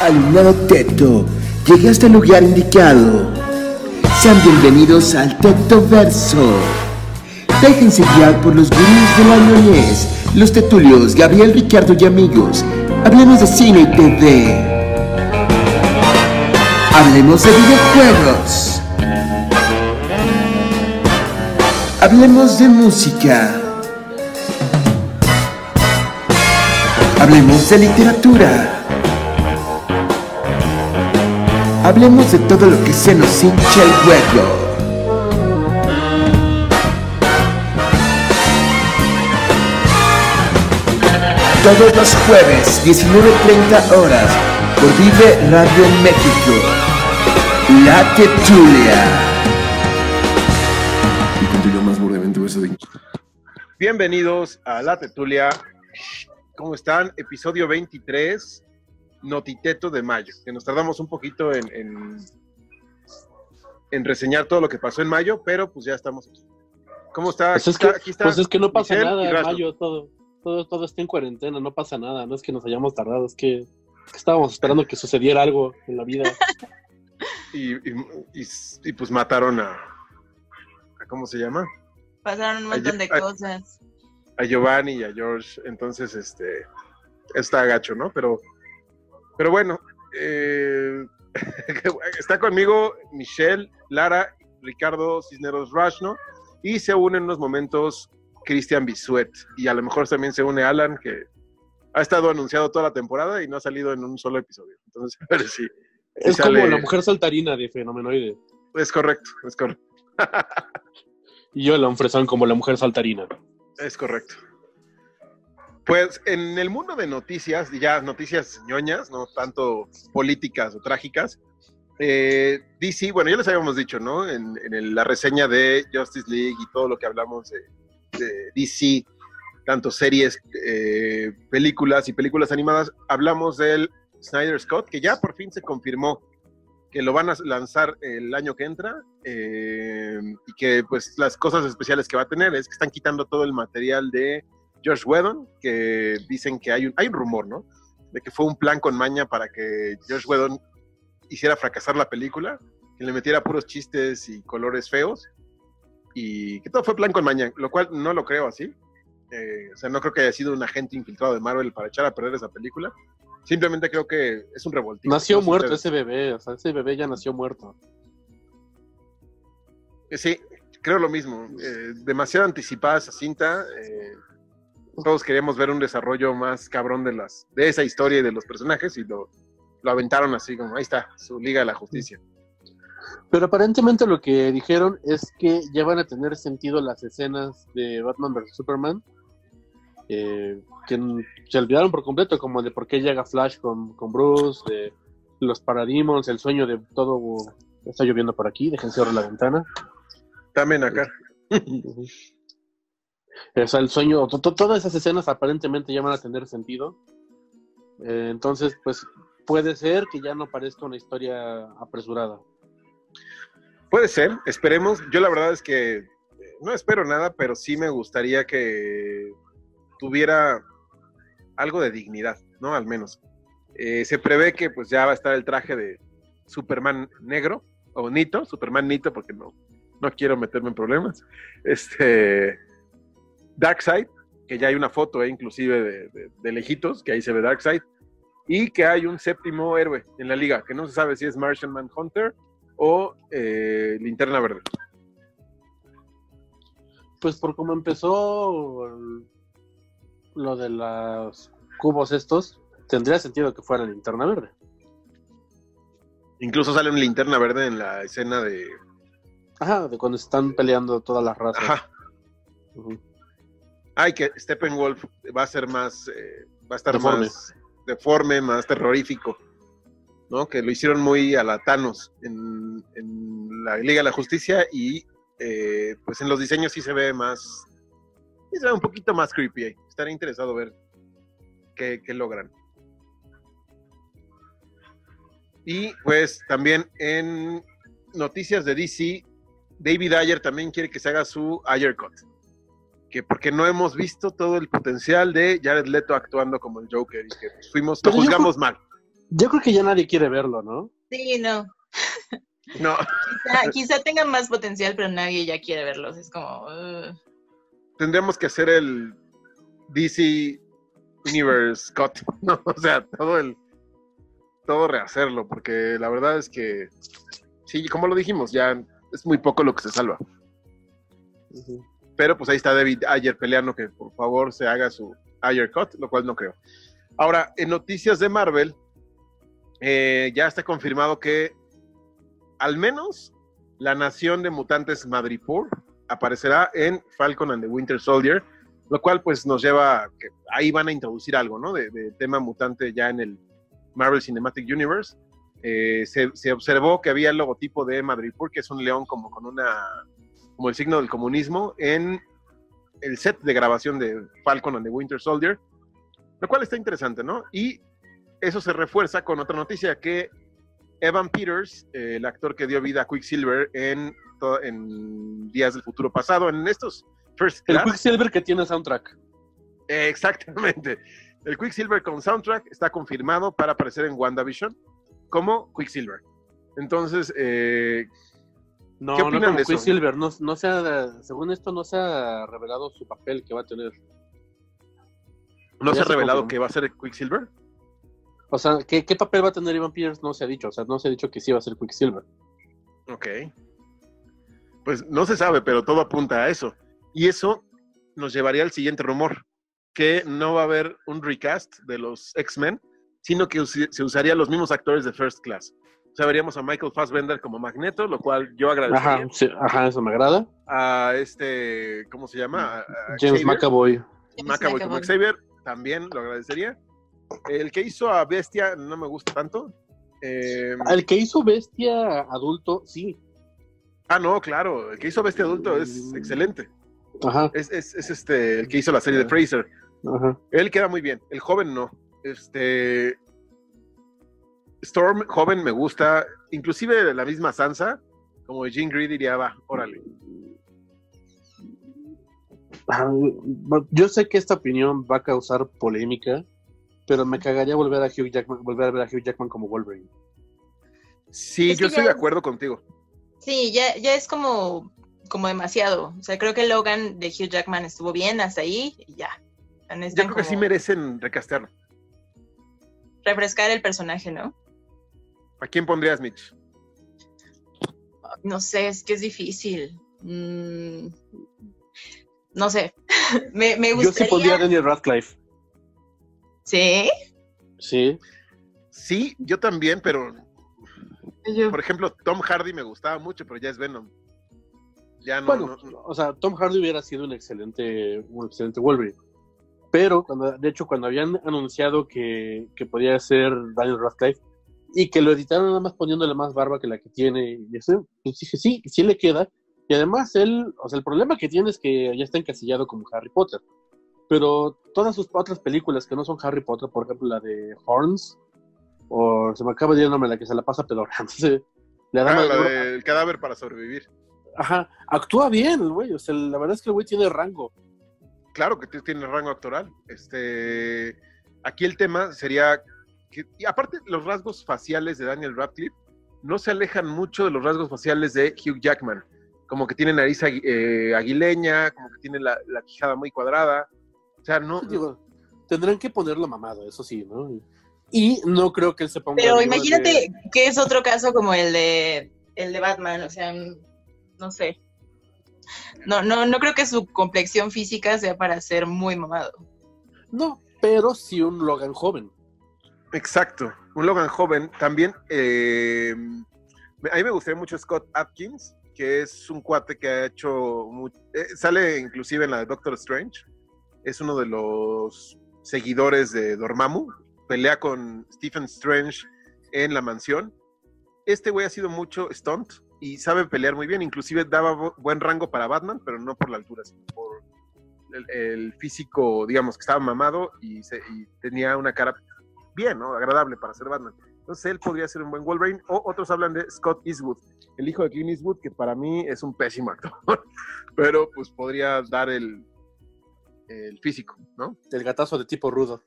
Alumnado Teto, llegaste al lugar indicado. Sean bienvenidos al Teto Verso. Déjense guiar por los gurús de la ñoñez, los tetulios Gabriel, Ricardo y amigos. Hablemos de cine y TV. Hablemos de videojuegos. Hablemos de música. Hablemos de literatura. Hablemos de todo lo que se nos hincha el huevo. Todos los jueves, 19.30 horas, por Vive Radio México. La Tetulia. Y continúa más burdemente eso de... Bienvenidos a La Tetulia. ¿Cómo están? Episodio 23, Notiteto de mayo, que nos tardamos un poquito en, en, en reseñar todo lo que pasó en mayo, pero pues ya estamos aquí. ¿Cómo está? Pues es, Aquí que, está- aquí está pues es que no pasa nada en Rastro. mayo, todo, todo, todo está en cuarentena, no pasa nada, no es que nos hayamos tardado, es que, es que estábamos esperando que sucediera algo en la vida. Y, y- y- y, pues mataron a, a- ¿Cómo se llama? Pasaron un montón de a- cosas. a Giovanni y a George, entonces este está gacho, ¿no? Pero, pero bueno, eh, está conmigo Michelle, Lara, Ricardo Cisneros Rush, ¿no? Y se une en unos momentos Cristian Bisuet, y a lo mejor también se une Alan, que ha estado anunciado toda la temporada y no ha salido en un solo episodio. Entonces, a ver si si Es sale- como la mujer saltarina de Fenomenoide. Es correcto, es correcto. Y yo la ofrecen como la mujer saltarina. Es correcto. Pues en el mundo de noticias, ya noticias ñoñas, no tanto políticas o trágicas, eh, DC, bueno, ya les habíamos dicho, ¿no? En, en el- la reseña de Justice League y todo lo que hablamos de, de DC, tanto series, eh, películas y películas animadas, hablamos del Snyder Scott, que ya por fin se confirmó que lo van a lanzar el año que entra eh, y que pues las cosas especiales que va a tener es que están quitando todo el material de George Whedon, que dicen que hay un, hay un rumor, ¿no? De que fue un plan con maña para que George Whedon hiciera fracasar la película, que le metiera puros chistes y colores feos y que todo fue plan con maña, lo cual no lo creo así. Eh, o sea, no creo que haya sido un agente infiltrado de Marvel para echar a perder esa película. Simplemente creo que es un revoltijo. Nació No muerto ese bebé, o sea, ese bebé ya nació muerto. Eh, Sí, creo lo mismo. Eh, demasiado anticipada esa cinta. eh, todos queríamos ver un desarrollo más cabrón de las de esa historia y de los personajes y lo, lo aventaron así como ahí está, su Liga de la Justicia. Pero aparentemente lo que dijeron es que ya van a tener sentido las escenas de Batman vs. Superman, eh, que se olvidaron por completo, como de por qué llega Flash con, con Bruce, de los Parademons, el sueño de todo... Está lloviendo por aquí, déjense abrir la ventana. También acá. O sea, el sueño, to- to- todas esas escenas aparentemente ya van a tener sentido. Eh, entonces, pues puede ser que ya no parezca una historia apresurada. Puede ser, esperemos. Yo la verdad es que eh, no espero nada, pero sí me gustaría que tuviera algo de dignidad, ¿no? Al menos. Eh, se prevé que pues ya va a estar el traje de Superman negro, o Nito, Superman Nito, porque no, no quiero meterme en problemas. Este Darkseid, que ya hay una foto eh, inclusive de, de- de lejitos, que ahí se ve Darkseid, y que hay un séptimo héroe en la liga, que no se sabe si es Martian Manhunter o eh, Linterna Verde. Pues por cómo empezó lo de los cubos estos, tendría sentido que fuera linterna verde. Incluso sale un Linterna Verde en la escena de... Ajá, de cuando están peleando todas las razas. Ajá. Ay, que Steppenwolf va a ser más... eh, va a estar Deforme. más deforme, más terrorífico. ¿No? Que lo hicieron muy a la Thanos en, en la Liga de la Justicia y eh, pues en los diseños sí se ve más... Sí se ve un poquito más creepy. ahí. Estaré interesado ver qué, qué logran. Y pues también en noticias de DC, David Ayer también quiere que se haga su Ayer Cut. Que porque no hemos visto todo el potencial de Jared Leto actuando como el Joker y que pues, fuimos, lo yo juzgamos mal. Yo creo que ya nadie quiere verlo, ¿no? Sí, no. No, Quizá, quizá tenga más potencial, pero nadie ya quiere verlos. Es como. "Ugh". tendríamos que hacer el DC Universe Cut, ¿no? O sea, todo el todo rehacerlo, porque la verdad es que sí, como lo dijimos, ya es muy poco lo que se salva. Pero pues ahí está David Ayer peleando que por favor se haga su Ayer Cut, lo cual no creo. Ahora, en noticias de Marvel, eh, ya está confirmado que al menos la nación de mutantes Madripoor aparecerá en Falcon and the Winter Soldier, lo cual pues nos lleva a que ahí van a introducir algo, ¿no? De, tema mutante ya en el Marvel Cinematic Universe. Eh, se, se observó que había el logotipo de Madripoor, que es un león como con una, como el signo del comunismo, en el set de grabación de Falcon and the Winter Soldier, lo cual está interesante, ¿no? Y eso se refuerza con otra noticia que Evan Peters, eh, el actor que dio vida a Quicksilver en, Días del Futuro Pasado, en estos First El Class, Quicksilver que tiene soundtrack. eh, exactamente, el Quicksilver con soundtrack está confirmado para aparecer en WandaVision como Quicksilver. Entonces, eh, No, ¿Qué no opinan como de eso? Quicksilver. No, no se ha- según esto, no se ha revelado su papel que va a tener. ¿no se ha revelado confirmó. que va a ser Quicksilver? O sea, ¿qué, qué papel va a tener Ivan Peters? No se ha dicho. O sea, no se ha dicho que sí va a ser Quicksilver. Ok. Pues no se sabe, pero todo apunta a eso. Y eso nos llevaría al siguiente rumor, que no va a haber un recast de los X-Men, sino que se usarían los mismos actores de First Class. O sea, veríamos a Michael Fassbender como Magneto, lo cual yo agradecería. Ajá, sí, ajá, eso me agrada. A este, ¿cómo se llama? A- a James Xavier. McAvoy. James McAvoy como. Xavier, también lo agradecería. El que hizo a Bestia no me gusta tanto. Eh, El que hizo Bestia adulto, sí. ah, no, claro, el que hizo Bestia adulto es excelente. Ajá, Es, es- es este, el que hizo la serie de Fraser. ajá. Él queda muy bien. El joven no. Este. Storm, joven, me gusta. Inclusive la misma Sansa, como Jean Grey diría, va, órale. Ah, Yo sé que esta opinión va a causar polémica, pero me cagaría volver a Hugh Jackman, volver a ver a Hugh Jackman como Wolverine. Sí, Es yo estoy ya- de acuerdo contigo. Sí, ya, ya es como, como demasiado. O sea, creo que Logan de Hugh Jackman estuvo bien hasta ahí y ya. Yo creo que sí merecen recastearlo. refrescar el personaje, ¿no? ¿A quién pondrías, Mitch? No sé, es que es difícil. Mm, no sé. me, me Yo sí gustaría. pondría a Daniel Radcliffe. Sí. Sí. Sí, yo también, pero Yo- por ejemplo, Tom Hardy me gustaba mucho, pero ya es Venom. Ya no, Bueno, no- no. o sea, Tom Hardy hubiera sido un excelente, un excelente Wolverine. Pero, cuando, de hecho, cuando habían anunciado que, que podía ser Daniel Radcliffe y que lo editaron nada más poniéndole más barba que la que tiene, y eso, pues dije, sí, sí le queda. Y además, él, o sea, el problema que tiene es que ya está encasillado como Harry Potter. Pero todas sus otras películas que no son Harry Potter, por ejemplo, la de Horns, o se me acaba de ir el nombre, la que se la pasa pedorreando. La Ah, dama de la del cadáver para sobrevivir. Ajá, actúa bien el güey, o sea, la verdad es que el güey tiene rango. Claro que tiene rango actoral. Este, aquí el tema sería que, y aparte, los rasgos faciales de Daniel Radcliffe no se alejan mucho de los rasgos faciales de Hugh Jackman. Como que tiene nariz eh, aguileña, como que tiene la, la quijada muy cuadrada. O sea, no. Digo, tendrán que ponerlo mamado, eso sí, ¿no? Y no creo que él se ponga. Pero imagínate de- que es otro caso como el de el de Batman, o sea, no sé. No, no, no creo que su complexión física sea para ser muy mamado. No, pero sí un Logan joven. Exacto. Un Logan joven. También, eh, a mí me gustaría mucho Scott Atkins, que es un cuate que ha hecho. eh, sale inclusive en la de Doctor Strange. Es uno de los seguidores de Dormammu. Pelea con Stephen Strange en la mansión. Este güey ha sido mucho stunt y sabe pelear muy bien. Inclusive daba bu- buen rango para Batman, pero no por la altura, sino por el, el físico, digamos, que estaba mamado y, se- y tenía una cara bien, ¿no? Agradable para ser Batman. Entonces él podría ser un buen Wolverine. O otros hablan de Scott Eastwood, el hijo de Clint Eastwood, que para mí es un pésimo actor, pero pues podría dar el, el físico, ¿no? El gatazo de tipo rudo.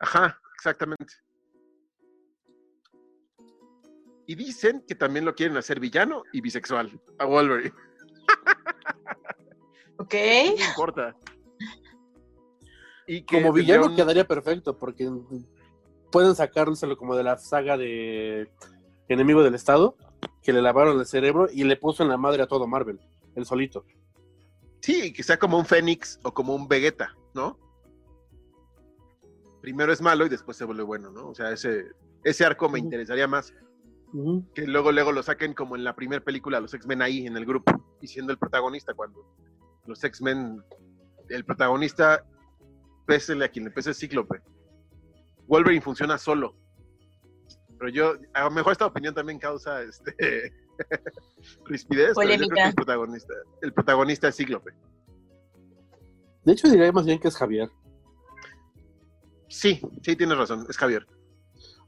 Ajá, exactamente. Y dicen que también lo quieren hacer villano y bisexual a Wolverine. Ok. No importa. Y que Como villano un- quedaría perfecto, porque pueden sacárselo como de la saga de Enemigo del Estado, que le lavaron el cerebro y le puso en la madre a todo Marvel, el solito. Sí, que sea como un Fénix o como un Vegeta, ¿no? Primero es malo y después se vuelve bueno, ¿no? O sea, ese, ese arco me interesaría más. Que luego, luego lo saquen como en la primera película, los X-Men ahí en el grupo y siendo el protagonista cuando los X-Men, el protagonista, pésele a quien le pese es Cíclope. Wolverine funciona solo. Pero yo, a lo mejor esta opinión también causa este rispidez, pero yo creo que el protagonista, el protagonista es Cíclope. De hecho, diría más bien que es Javier. Sí, sí, tienes razón, es Javier.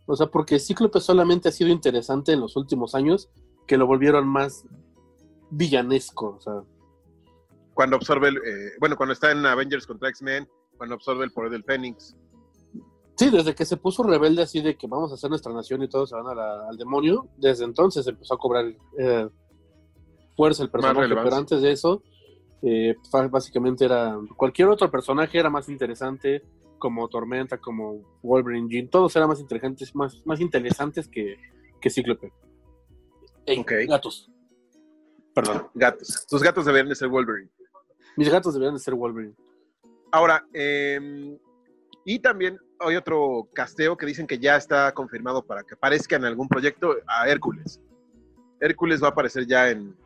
O sea, porque Cíclope solamente ha sido interesante en los últimos años, que lo volvieron más villanesco. O sea, Cuando absorbe, el, eh, bueno, cuando está en Avengers contra X-Men, cuando absorbe el poder del Fénix. Sí, desde que se puso rebelde así de que vamos a hacer nuestra nación y todos se van a la- al demonio, desde entonces empezó a cobrar eh, fuerza el personaje. Pero antes de eso, eh, básicamente era cualquier otro personaje era más interesante, como Tormenta, como Wolverine, Jean, todos eran más inteligentes, más, más interesantes que, que Cíclope. Ey, Ok. gatos. Perdón. Gatos. Tus gatos deberían de ser Wolverine. Mis gatos deberían de ser Wolverine. Ahora, eh, y también hay otro casteo que dicen que ya está confirmado para que aparezca en algún proyecto a Hércules. Hércules va a aparecer ya en,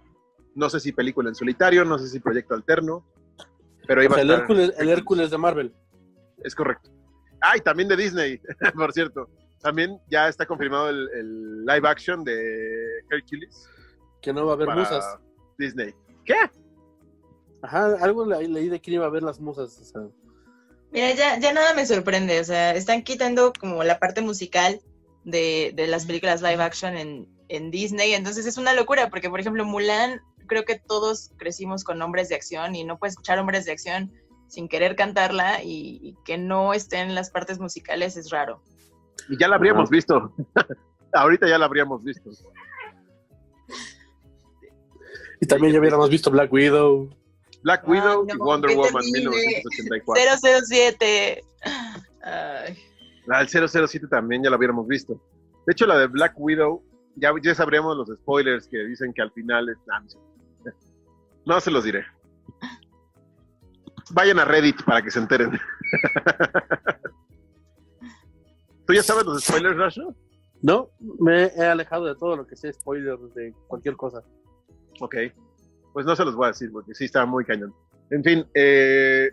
no sé si película en solitario, no sé si proyecto alterno, pero ahí O sea, a el, estar. Hércules, el Hércules de Marvel. Es correcto. Ah, y también de Disney, por cierto. También ya está confirmado el, el live action de Hercules Que no va a haber musas. Disney. ¿Qué? Ajá, algo le- leí de que iba a haber las musas. O sea, Mira, ya, ya nada me sorprende. O sea, están quitando como la parte musical de, de las películas live action en, en Disney. Entonces es una locura, porque por ejemplo, Mulan, creo que todos crecimos con nombres de acción y no puedes escuchar hombres de acción sin querer cantarla y, y que no estén las partes musicales es raro. Y ya la habríamos visto. Ahorita ya la habríamos visto. Y también ya hubiéramos visto Black Widow. Black Ay, Widow no, y Wonder Woman terrible. 1984. 007. Ay, La del 007 también ya la hubiéramos visto. De hecho, la de Black Widow, ya, ya sabríamos los spoilers que dicen que al final es... no se los diré. Vayan a Reddit para que se enteren. ¿Tú ya sabes los spoilers, Rasho? No, me he alejado de todo lo que sea spoiler de cualquier cosa. Ok. Pues no se los voy a decir porque sí está muy cañón. En fin, eh,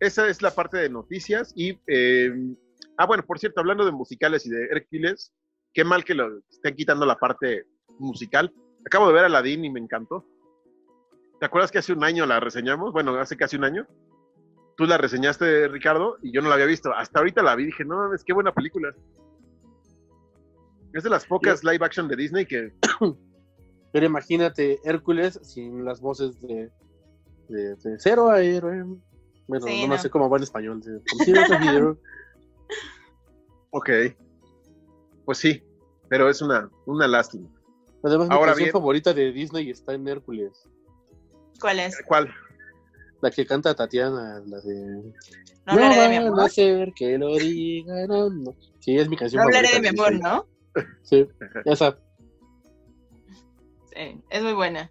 esa es la parte de noticias. Y, eh, ah, bueno, por cierto, hablando de musicales y de Hércules, qué mal que lo estén quitando la parte musical. Acabo de ver Aladdin y me encantó. ¿Te acuerdas que hace un año la reseñamos? Bueno, hace casi un año. Tú la reseñaste, Ricardo, y yo no la había visto. Hasta ahorita la vi y dije, no mames, qué buena película. Es de las pocas live action de Disney que Pero imagínate Hércules sin las voces de, de, de cero a héroe. Bueno, Sí, no, no. sé cómo va en español. Ok. Pues sí, pero es una, una lástima. Además, mi Ahora canción bien. favorita de Disney está en Hércules. ¿Cuál es? ¿Cuál? La que canta Tatiana, la de... No hablaré de mi van a amor. hacer que lo digan. No, no. Sí, es mi canción No hablaré de mi favorita. amor, ¿no? Sí, esa. Sí, es muy buena.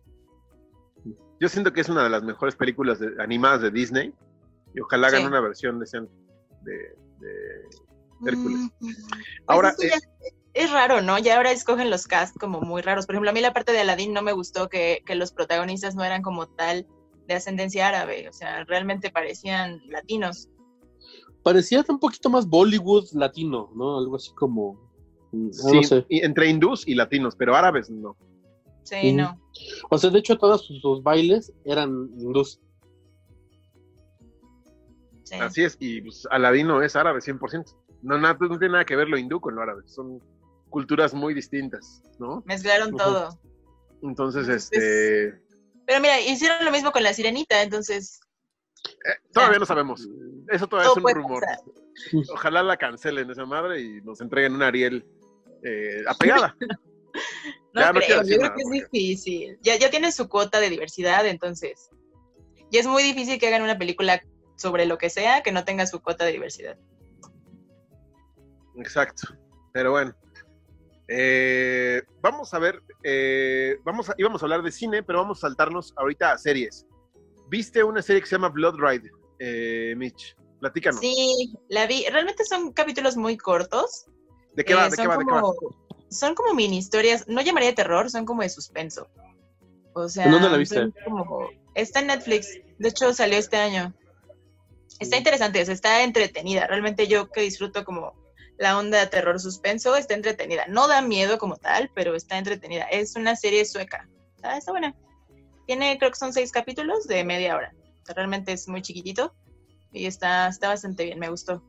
Yo siento que es una de las mejores películas de- animadas de Disney y ojalá hagan Sí. una versión decente de, de- Hércules. Mm, pues Ahora, es, eh, es raro, ¿no? Ya ahora escogen los cast como muy raros. Por ejemplo, a mí la parte de Aladdin no me gustó que, que los protagonistas no eran como tal de ascendencia árabe. O sea, realmente parecían latinos. Parecía un poquito más Bollywood latino, ¿no? Algo así como... mm, sí, No sé. y entre hindús y latinos, pero árabes no. Sí, no. O sea, de hecho, todos sus, sus bailes eran hindús. Sí. Así es, y pues, Aladino es árabe 100%. No, nada- no tiene nada que ver lo hindú con lo árabe, son culturas muy distintas, ¿no? Mezclaron todo. Entonces, Entonces, este, Pero mira, hicieron lo mismo con la sirenita, entonces eh, todavía no sabemos. Eso todavía Todo es un rumor. pasar. Ojalá la cancelen esa madre y nos entreguen un Ariel eh, apegada. No Ya, no creo, yo creo que es difícil. Ya, ya tiene su cuota de diversidad, entonces. Y es muy difícil que hagan una película sobre lo que sea que no tenga su cuota de diversidad. Exacto. Pero bueno. Eh, vamos a ver, eh, vamos a, íbamos a hablar de cine, pero vamos a saltarnos ahorita a series. ¿Viste una serie que se llama Blood Ride, eh, Mitch? Platícanos. Sí, la vi. Realmente son capítulos muy cortos. ¿De qué va? Eh, ¿De qué va? ¿De qué va? Son como mini historias, no llamaría de terror, son como de suspenso. O sea, ¿En dónde la viste? son como- está en Netflix, de hecho salió este año. Está interesante, o sea, está entretenida. Realmente yo que disfruto como la onda de terror suspenso, está entretenida. No da miedo como tal, pero está entretenida. Es una serie sueca. Está, está buena. Tiene, creo que son seis capítulos de media hora. O sea, realmente es muy chiquitito y está, está bastante bien, me gustó.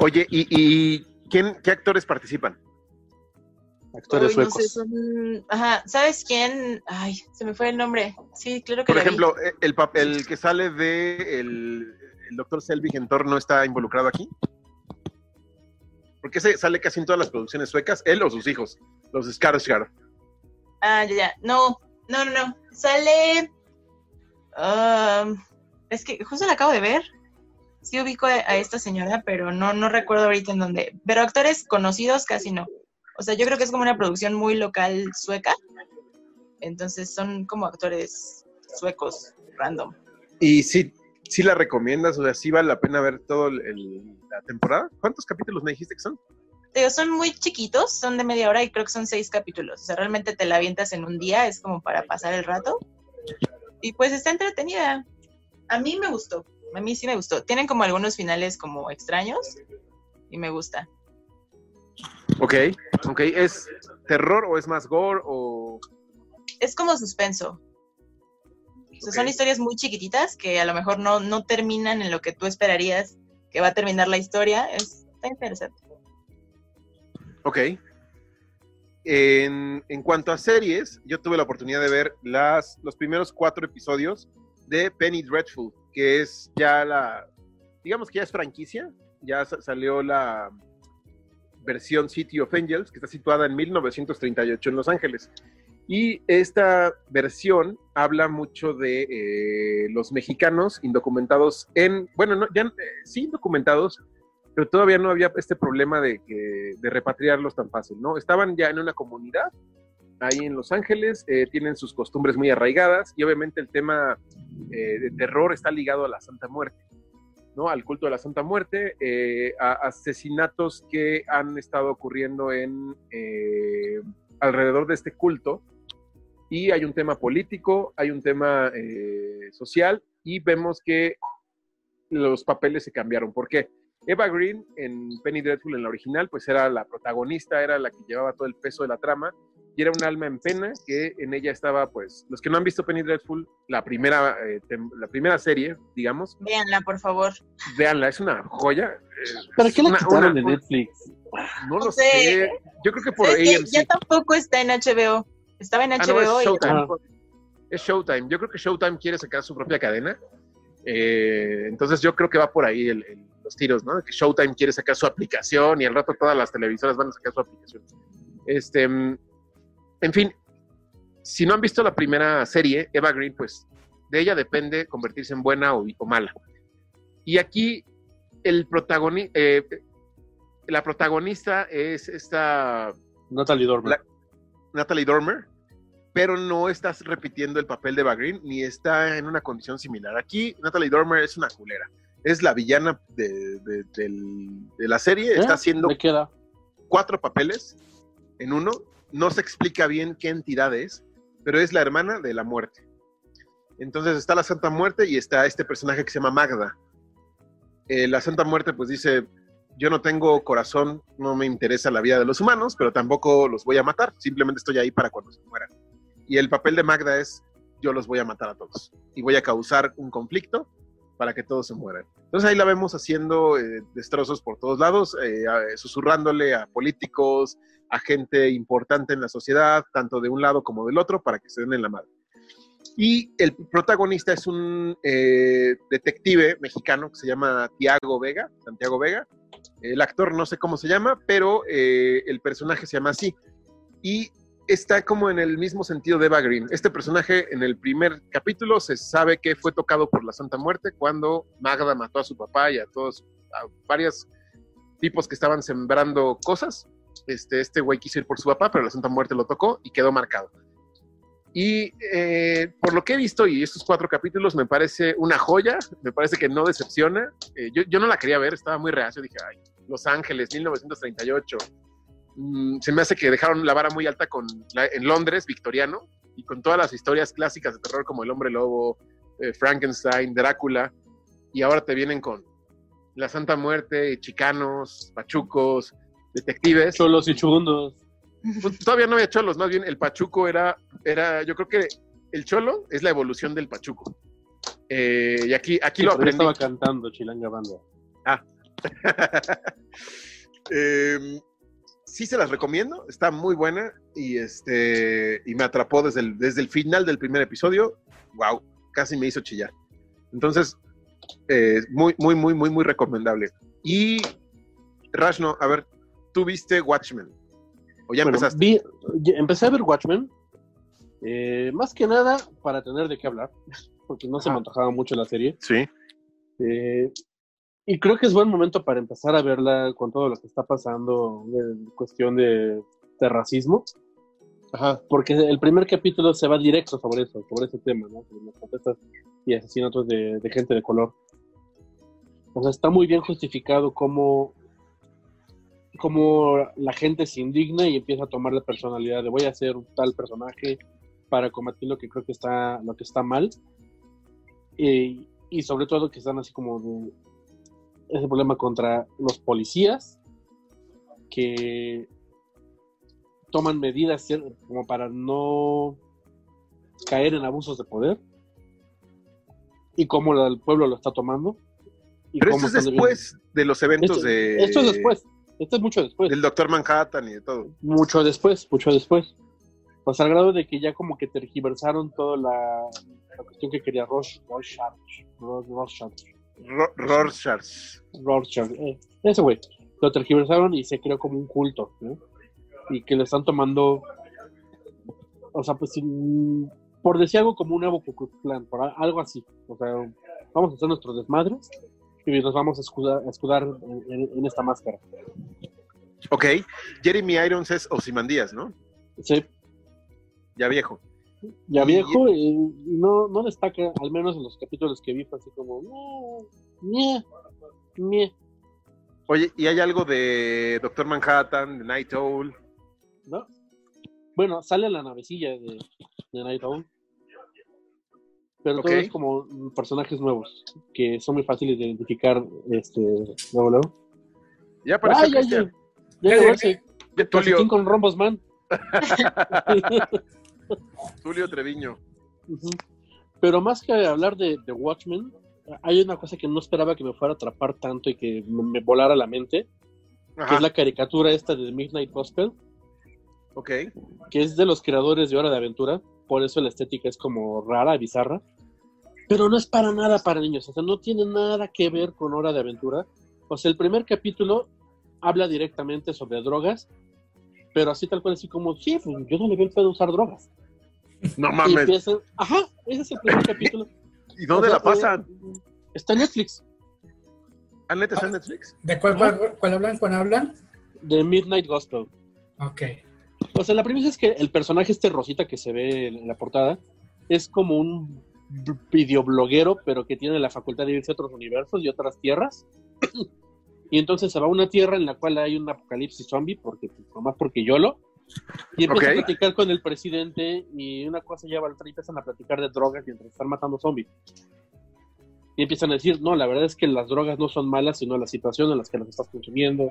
Oye, ¿y, y quién, qué actores participan? Actores Uy, no suecos. sé, son- Ajá, ¿sabes quién? Ay, se me fue el nombre. Sí, claro que Por vi. ejemplo, eh, el papel que sale de el, el doctor Selvig en Thor no está involucrado aquí. Porque ese sale casi en todas las producciones suecas, él o sus hijos, los Skarsgård. Ah, ya, ya. No, no, no, no. Sale. um, es que justo la acabo de ver. Sí ubico a, esta señora, pero no, no recuerdo ahorita en dónde. Pero actores conocidos casi no. O sea, yo creo que es como una producción muy local sueca. Entonces son como actores suecos, random. Y sí, sí la recomiendas, o sea, sí vale la pena ver toda la temporada. ¿Cuántos capítulos me dijiste que son? Te digo, son muy chiquitos, son de media hora y creo que son seis capítulos. O sea, realmente te la avientas en un día, es como para pasar el rato. Y pues está entretenida. A mí me gustó, a mí sí me gustó. Tienen como algunos finales como extraños y me gusta. Ok, ok, ¿es terror o es más gore o...? Es como suspenso. O sea, Son historias muy chiquititas que a lo mejor no, no terminan en lo que tú esperarías que va a terminar la historia. Es, está interesante. Ok. En, en cuanto a series, yo tuve la oportunidad de ver las, los primeros cuatro episodios de Penny Dreadful, que es ya la, digamos que ya es franquicia, ya sa- salió la versión City of Angels, que está situada en 1938 en Los Ángeles. Y esta versión habla mucho de eh, los mexicanos indocumentados en, bueno, no, ya eh, sí indocumentados, pero todavía no había este problema de, que, de repatriarlos tan fácil, ¿no? Estaban ya en una comunidad ahí en Los Ángeles, eh, tienen sus costumbres muy arraigadas y obviamente el tema eh, de terror está ligado a la Santa Muerte, ¿no? Al culto de la Santa Muerte, eh, a asesinatos que han estado ocurriendo en eh, alrededor de este culto y hay un tema político, hay un tema eh, social y vemos que los papeles se cambiaron. ¿Por qué? Eva Green en Penny Dreadful en la original, pues era la protagonista, era la que llevaba todo el peso de la trama y era un alma en pena que en ella estaba, pues, los que no han visto Penny Dreadful, la primera, eh, la primera serie, digamos, Véanla, por favor. véanla, es una joya. eh, ¿Para qué la una- quitaron una- de Netflix? No lo sé. sé. Yo creo que por. AMC. Ya tampoco está en HBO. Estaba en Ah, no, HBO es y Showtime. Ah. Es Showtime. Yo creo que Showtime quiere sacar su propia cadena. Eh, entonces yo creo que va por ahí el- el- los tiros, ¿no? Que Showtime quiere sacar su aplicación y al rato todas las televisoras van a sacar su aplicación. Este, mm, en fin, si no han visto la primera serie, Eva Green, pues de ella depende convertirse en buena o, o mala. Y aquí el protagonista, la protagonista es esta Natalie Dormer. La- Natalie Dormer, pero no estás repitiendo el papel de Eva Green ni está en una condición similar. Aquí Natalie Dormer es una culera. Es la villana de, de- del- de la serie. ¿Eh? Está haciendo queda. cuatro papeles en uno. No se explica bien qué entidad es, pero es la hermana de la muerte. Entonces está la Santa Muerte y está este personaje que se llama Magda. Eh, la Santa Muerte pues dice, yo no tengo corazón, no me interesa la vida de los humanos, pero tampoco los voy a matar, simplemente estoy ahí para cuando se mueran. Y el papel de Magda es, yo los voy a matar a todos y voy a causar un conflicto para que todos se mueran. Entonces ahí la vemos haciendo eh, destrozos por todos lados, eh, a- susurrándole a políticos, a gente importante en la sociedad, tanto de un lado como del otro, para que se den en la madre. Y el protagonista es un eh, detective mexicano que se llama Tiago Vega, Santiago Vega. El actor no sé cómo se llama, pero eh, el personaje se llama así. Y está como en el mismo sentido de Eva Green. Este personaje en el primer capítulo se sabe que fue tocado por la Santa Muerte cuando Magda mató a su papá y a todos, a varios tipos que estaban sembrando cosas. Este, este güey quiso ir por su papá, pero la Santa Muerte lo tocó y quedó marcado. Y eh, por lo que he visto y estos cuatro capítulos me parece una joya, me parece que no decepciona. Eh, yo, yo no la quería ver, estaba muy reacio, dije, ay, Los Ángeles, 1938. Mm, se me hace que dejaron la vara muy alta con la- en Londres, victoriano, y con todas las historias clásicas de terror como El Hombre Lobo, eh, Frankenstein, Drácula, y ahora te vienen con La Santa Muerte, chicanos, pachucos, detectives. Cholos y chundos. Pues, todavía no había cholos, más bien el pachuco era, era, yo creo que el cholo es la evolución del pachuco. Eh, y aquí, aquí Sí, lo aprendí. estaba cantando Chilanga Banda. Eh, sí se las recomiendo, está muy buena y este y me atrapó desde el, desde el final del primer episodio. Wow, casi me hizo chillar. Entonces, eh, muy, muy, muy, muy, muy recomendable. Y Rashno, a ver, ¿tú viste Watchmen? ¿O ya Bueno, empezaste? vi- empecé a ver Watchmen, eh, más que nada para tener de qué hablar, porque no se me antojaba mucho la serie. Sí. Eh, y creo que es buen momento para empezar a verla con todo lo que está pasando en cuestión de, racismo, Ajá. porque el primer capítulo se va directo sobre eso, sobre ese tema, ¿no? Sobre las protestas y asesinatos de, de gente de color. O sea, está muy bien justificado cómo, cómo la gente se indigna y empieza a tomar la personalidad de voy a un tal personaje para combatir lo que creo que está, lo que está mal. Y, y sobre todo que están así como de ese problema contra los policías que toman medidas como para no caer en abusos de poder y cómo el pueblo lo está tomando. y Pero esto es después de los eventos Esto- de... Esto es después. Esto es mucho después. Del Doctor Manhattan y de todo. Mucho después, mucho después. Pues al grado de que ya como que tergiversaron toda la, la cuestión que quería Rosh, Rorschach, Ro- Rorschach, Ro- Rorschach. Eh, ese güey. Lo tergiversaron y se creó como un culto, ¿no? Y que le están tomando, o sea, pues sin- por decir algo como un nuevo Klan, por algo así. O sea, vamos a hacer nuestros desmadres y nos vamos a escudar, a escudar en- en- en esta máscara. Ok. Jeremy Irons es Ozymandias, ¿no? Sí, Ya viejo. Ya viejo, y no, no destaca, al menos en los capítulos que vi, fue así como, "Meh, meh, meh", Oye, ¿y hay algo de Doctor Manhattan, de Night Owl? ¿no? Bueno, sale la navecilla de, de Night Owl, pero Ok. todo es como personajes nuevos, que son muy fáciles de identificar, este, luego, luego. Ya apareció ¡Ay, ay, Cristian. Ya Ya llegó llegué. ese Ya, calcetín Tulio, con rombos, man. Tulio Treviño. Pero más que hablar de, de Watchmen, hay una cosa que no esperaba que me fuera a atrapar tanto y que me, me volara la mente, que es la caricatura esta de Midnight Gospel, Ok. que es de los creadores de Hora de Aventura, por eso la estética es como rara, bizarra, pero no es para nada para niños, o sea, no tiene nada que ver con Hora de Aventura. O sea, el primer capítulo habla directamente sobre drogas, pero así tal cual, así como, sí, pues yo no le veo el pedo usar drogas. No Y mames. empiezan, ajá, ese es el primer capítulo. ¿Y dónde O sea, la pasan? eh, Está en Netflix, ¿Ah, neta está en Netflix? ¿De cuál, cuál, cuál hablan? ¿Cuál hablan? de Midnight Gospel. Ok. O sea, la premisa es que el personaje este Rosita que se ve en la portada es como un videobloguero, pero que tiene la facultad de irse a otros universos y otras tierras. Y entonces se va a una tierra en la cual hay un apocalipsis zombie, porque pues, nomás porque YOLO. Y empieza a platicar con el presidente y una cosa lleva a la otra y empiezan a platicar de drogas mientras están matando zombies. Y empiezan a decir, no, la verdad es que las drogas no son malas, sino la situación en la que las estás consumiendo.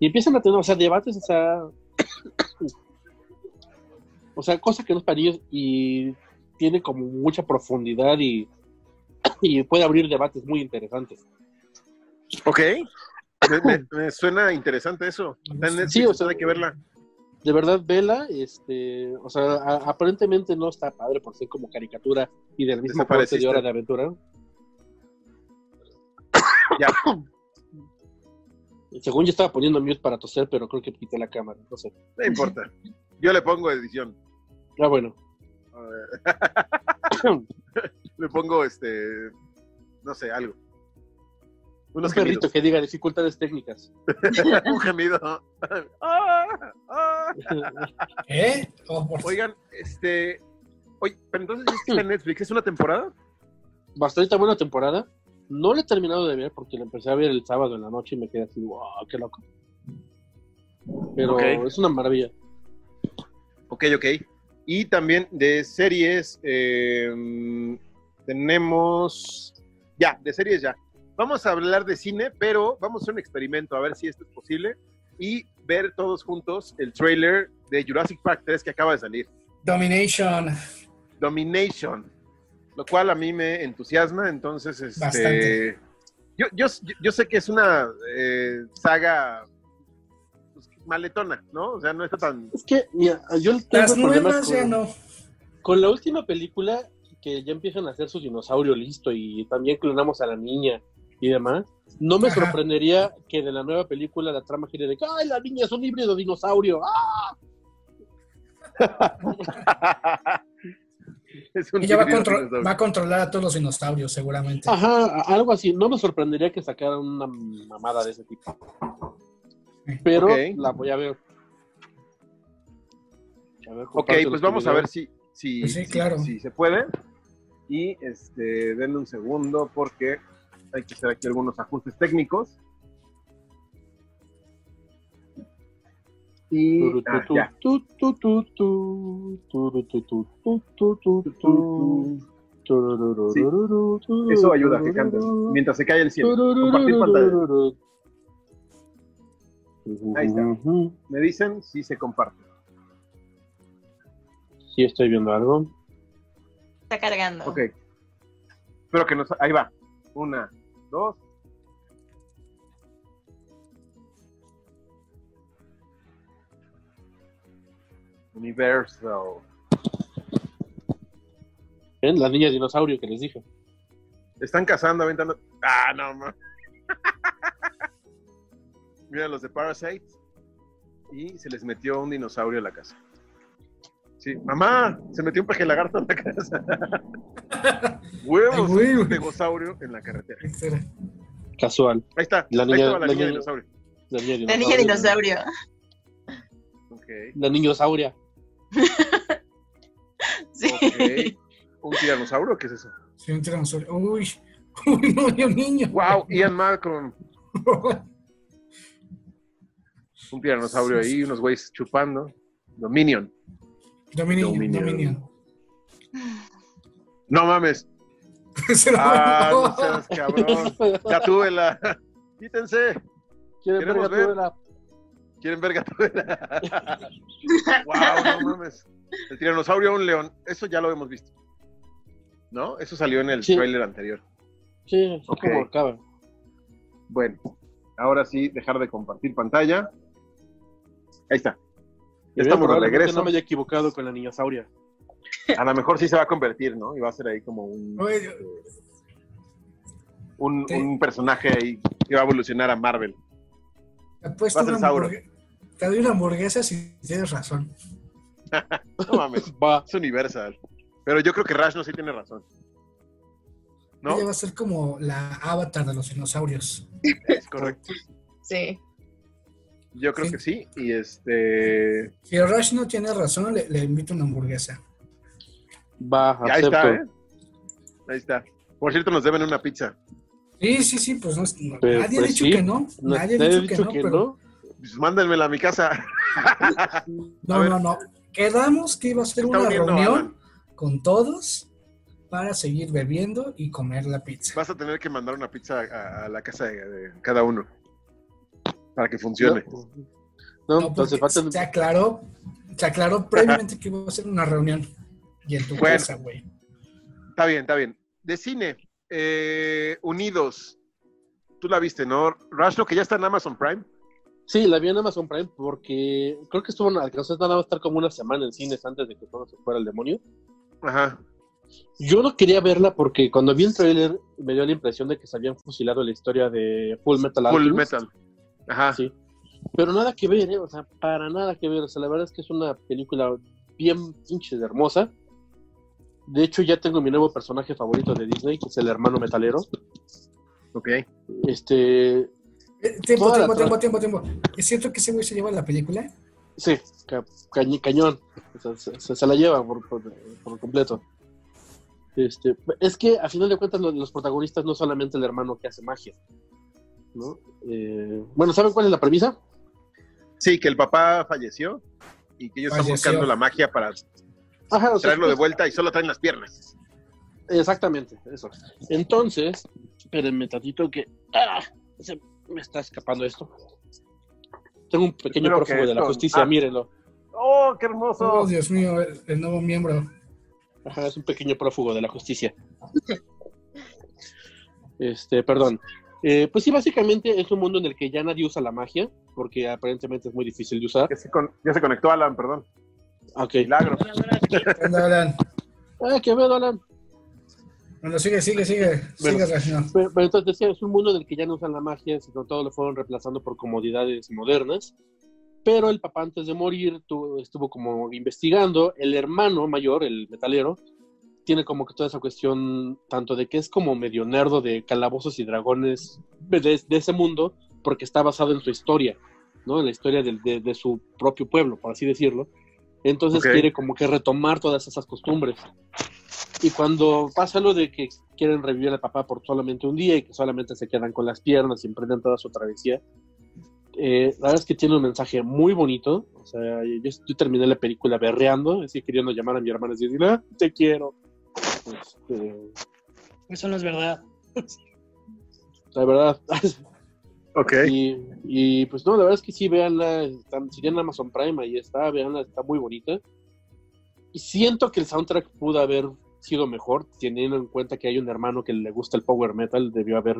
Y empiezan a tener, o sea, debates, o sea, o sea, cosa que no es para ellos y tiene como mucha profundidad y, y puede abrir debates muy interesantes. Ok. Me, suena interesante eso. Netflix, Sí, o sea, hay que verla. De verdad, vela, este, o sea, a- aparentemente no está padre por ser como caricatura y del mismo corte de. Hora de Aventura. Ya. Según yo estaba poniendo mute para toser, pero creo que quité la cámara, no sé. No importa. Yo le pongo edición. Ah, bueno. A ver. le pongo este. No sé, algo. Un Unos perrito que diga dificultades técnicas. Un gemido. Ah, ah. ¿Eh? Oh, por- Oigan, este. Oye, pero entonces ¿sí está en Netflix, ¿es una temporada? Bastante buena temporada. No la he terminado de ver porque la empecé a ver el sábado en la noche y me quedé así, wow, qué loco. Pero es una maravilla. Ok, ok. Y también de series, eh, tenemos. Ya, de series ya. Vamos a hablar de cine, pero vamos a hacer un experimento a ver si esto es posible y ver todos juntos el trailer de Jurassic Park 3 que acaba de salir. Domination. Domination, lo cual a mí me entusiasma, entonces este, Bastante. yo, yo, yo sé que es una eh, saga pues, maletona, ¿no? O sea, no está tan... Es que, mira, yo tengo Las problemas nuevas con, ya no. con la última película que ya empiezan a hacer su dinosaurio listo y también clonamos a la niña y demás. No me Ajá. sorprendería que de la nueva película la trama gire de que ¡ay, la niña es un híbrido dinosaurio! ¡Ah! es un Ella va contro- dinosaurio. va a controlar a todos los dinosaurios, seguramente. Ajá, algo así. No me sorprendería que sacaran una mamada de ese tipo. Pero la voy a ver. A ver, Ok, pues vamos a ver si, si, Pues sí, si- claro. si se puede. Y este, denme un segundo porque hay que hacer aquí algunos ajustes técnicos. Y ah, tu, ya. tu, tu, tu, tu, turu, tu, tu, tu, tu, tu, tu, turururururu, tururu, Eso ayuda a que canten tururu, mientras se cae el cielo. Compartir pantalla. Ahí está. Me dicen si se comparte. Sí, estoy viendo algo. Está cargando. Ok. Espero que nos. Ahí va. Una, dos. Universal. ¿Ven? La niña dinosaurio que les dije. Están cazando, aventando. Ah, no, ma. Mira los de Parasite. Y se les metió un dinosaurio a la casa. Sí, mamá, se metió un peje lagarto en la casa. Huevos, un güey. tegosaurio en la carretera. Casual. Ahí está, La ahí niña- estaba la, la niña niña- dinosaurio. La niña La niña dinosaurio. La niñosauria. Sí. ¿Un tiranosaurio? ¿Qué es eso? Sí, un tiranosaurio. Uy, uy, no, un niño. ¡Wow! Ian Malcolm. Un tiranosaurio ahí, unos güeyes chupando. Dominion. Dominion, Dominion. Dominion. No mames. Se lo Ah, no seas cabrón. Gatúbela. Quítense. ¿Quieren ver. Gatúbela? ¿Quieren ver Gatúbela? wow, no mames. El tiranosaurio a un león. Eso ya lo hemos visto. ¿No? Eso salió en el Sí. trailer anterior. Sí, es Ok. como acaba. Bueno, ahora sí, dejar de compartir pantalla. Ahí está. Ya estamos de regreso. No me haya equivocado con la niñosauria. A lo mejor sí se va a convertir, ¿no? Y va a ser ahí como un, Oye, un, personaje ahí que va a evolucionar a Marvel. te, Va a ser Sauron. te doy una hamburguesa si tienes razón. No mames, Va. es Universal. Pero yo creo que Rash no sí tiene razón. ¿No? Ella va a ser como la avatar de los dinosaurios. Es correcto. Sí. Yo creo Sí. que sí. Y este. Si Rush no tiene razón, le, le invito una hamburguesa. Va, y ahí acepto. está, ¿eh? Ahí está. Por cierto, nos deben una pizza. Sí, sí, sí, pues no, no- Pero, nadie ha dicho sí. que no. Nadie ha dicho, dicho que, que no, pero no. Pues mándenmela a mi casa. no, no, no. Quedamos que iba a ser una reunión con todos para seguir bebiendo y comer la pizza. Vas a tener que mandar una pizza a, a la casa de, de cada uno. Para que funcione. No, no, No, entonces falta. se aclaró, se aclaró previamente que iba a ser una reunión. Y en tu Bueno. casa, güey. Está bien, está bien. De cine, eh, Unidos. Tú la viste, ¿no? Rush, lo que ya está en Amazon Prime. Sí, la vi en Amazon Prime porque creo que estuvo en alcanzó nada más estar como una semana en cines antes de que todo se fuera el demonio. Ajá. Yo no quería verla porque cuando vi el trailer me dio la impresión de que se habían fusilado la historia de Full Metal Full Alchemist. Metal. Ajá. Sí. Pero nada que ver, ¿eh? O sea, para nada que ver. O sea, la verdad es que es una película bien pinche hermosa. De hecho, ya tengo mi nuevo personaje favorito de Disney, que es el hermano metalero. Ok. Este, Eh, Tiempo, tiempo, tiempo, tiempo, tiempo. ¿Es cierto que ese güey se lleva la película? sí, ca- cañón. O sea, se, se- se la lleva por, por- por completo. Este, es que a final de cuentas lo- los protagonistas no solamente el hermano que hace magia. ¿No? Eh, bueno, ¿saben cuál es la premisa? Sí, que el papá falleció y que ellos están buscando la magia para Ajá, o sea, traerlo de vuelta y solo traen las piernas. Exactamente, eso. Entonces, espérenme tantito que ah, se me está escapando esto. Tengo un pequeño Creo prófugo de la justicia, ah. mírenlo. ¡Oh, qué hermoso! Oh, Dios mío, el, el nuevo miembro. Ajá, es un pequeño prófugo de la justicia. Este, perdón. Eh, pues sí, básicamente es un mundo en el que ya nadie usa la magia, porque aparentemente es muy difícil de usar. Ya se, con- ya se conectó Alan, perdón. Ok. Milagro. ¿Qué onda, Alan? Ah, qué bueno, Alan. Bueno, sigue, sigue, sigue. Bueno. Sigue. Pero, pero entonces decía, es un mundo en el que ya no usan la magia, sino todo lo fueron reemplazando por comodidades modernas. Pero el papá antes de morir tu- estuvo como investigando. El hermano mayor, el metalero, tiene como que toda esa cuestión, tanto de que es como medio nerdo de calabozos y dragones de, de ese mundo, porque está basado en su historia, ¿no? En la historia de, de su propio pueblo, por así decirlo. Entonces quiere como que retomar todas esas costumbres. Y cuando pasa lo de que quieren revivir al papá por solamente un día y que solamente se quedan con las piernas y emprenden toda su travesía, eh, la verdad es que tiene un mensaje muy bonito. O sea, yo, yo terminé la película berreando, así queriendo llamar a mi hermana y decirle, "Ah, te quiero. Este, Eso no es verdad. la verdad. Ok. y, y, pues no, la verdad es que sí, véanla. Está, si tienen Amazon Prime, ahí está, véanla, está muy bonita. Y siento que el soundtrack pudo haber sido mejor, teniendo en cuenta que hay un hermano que le gusta el power metal, debió haber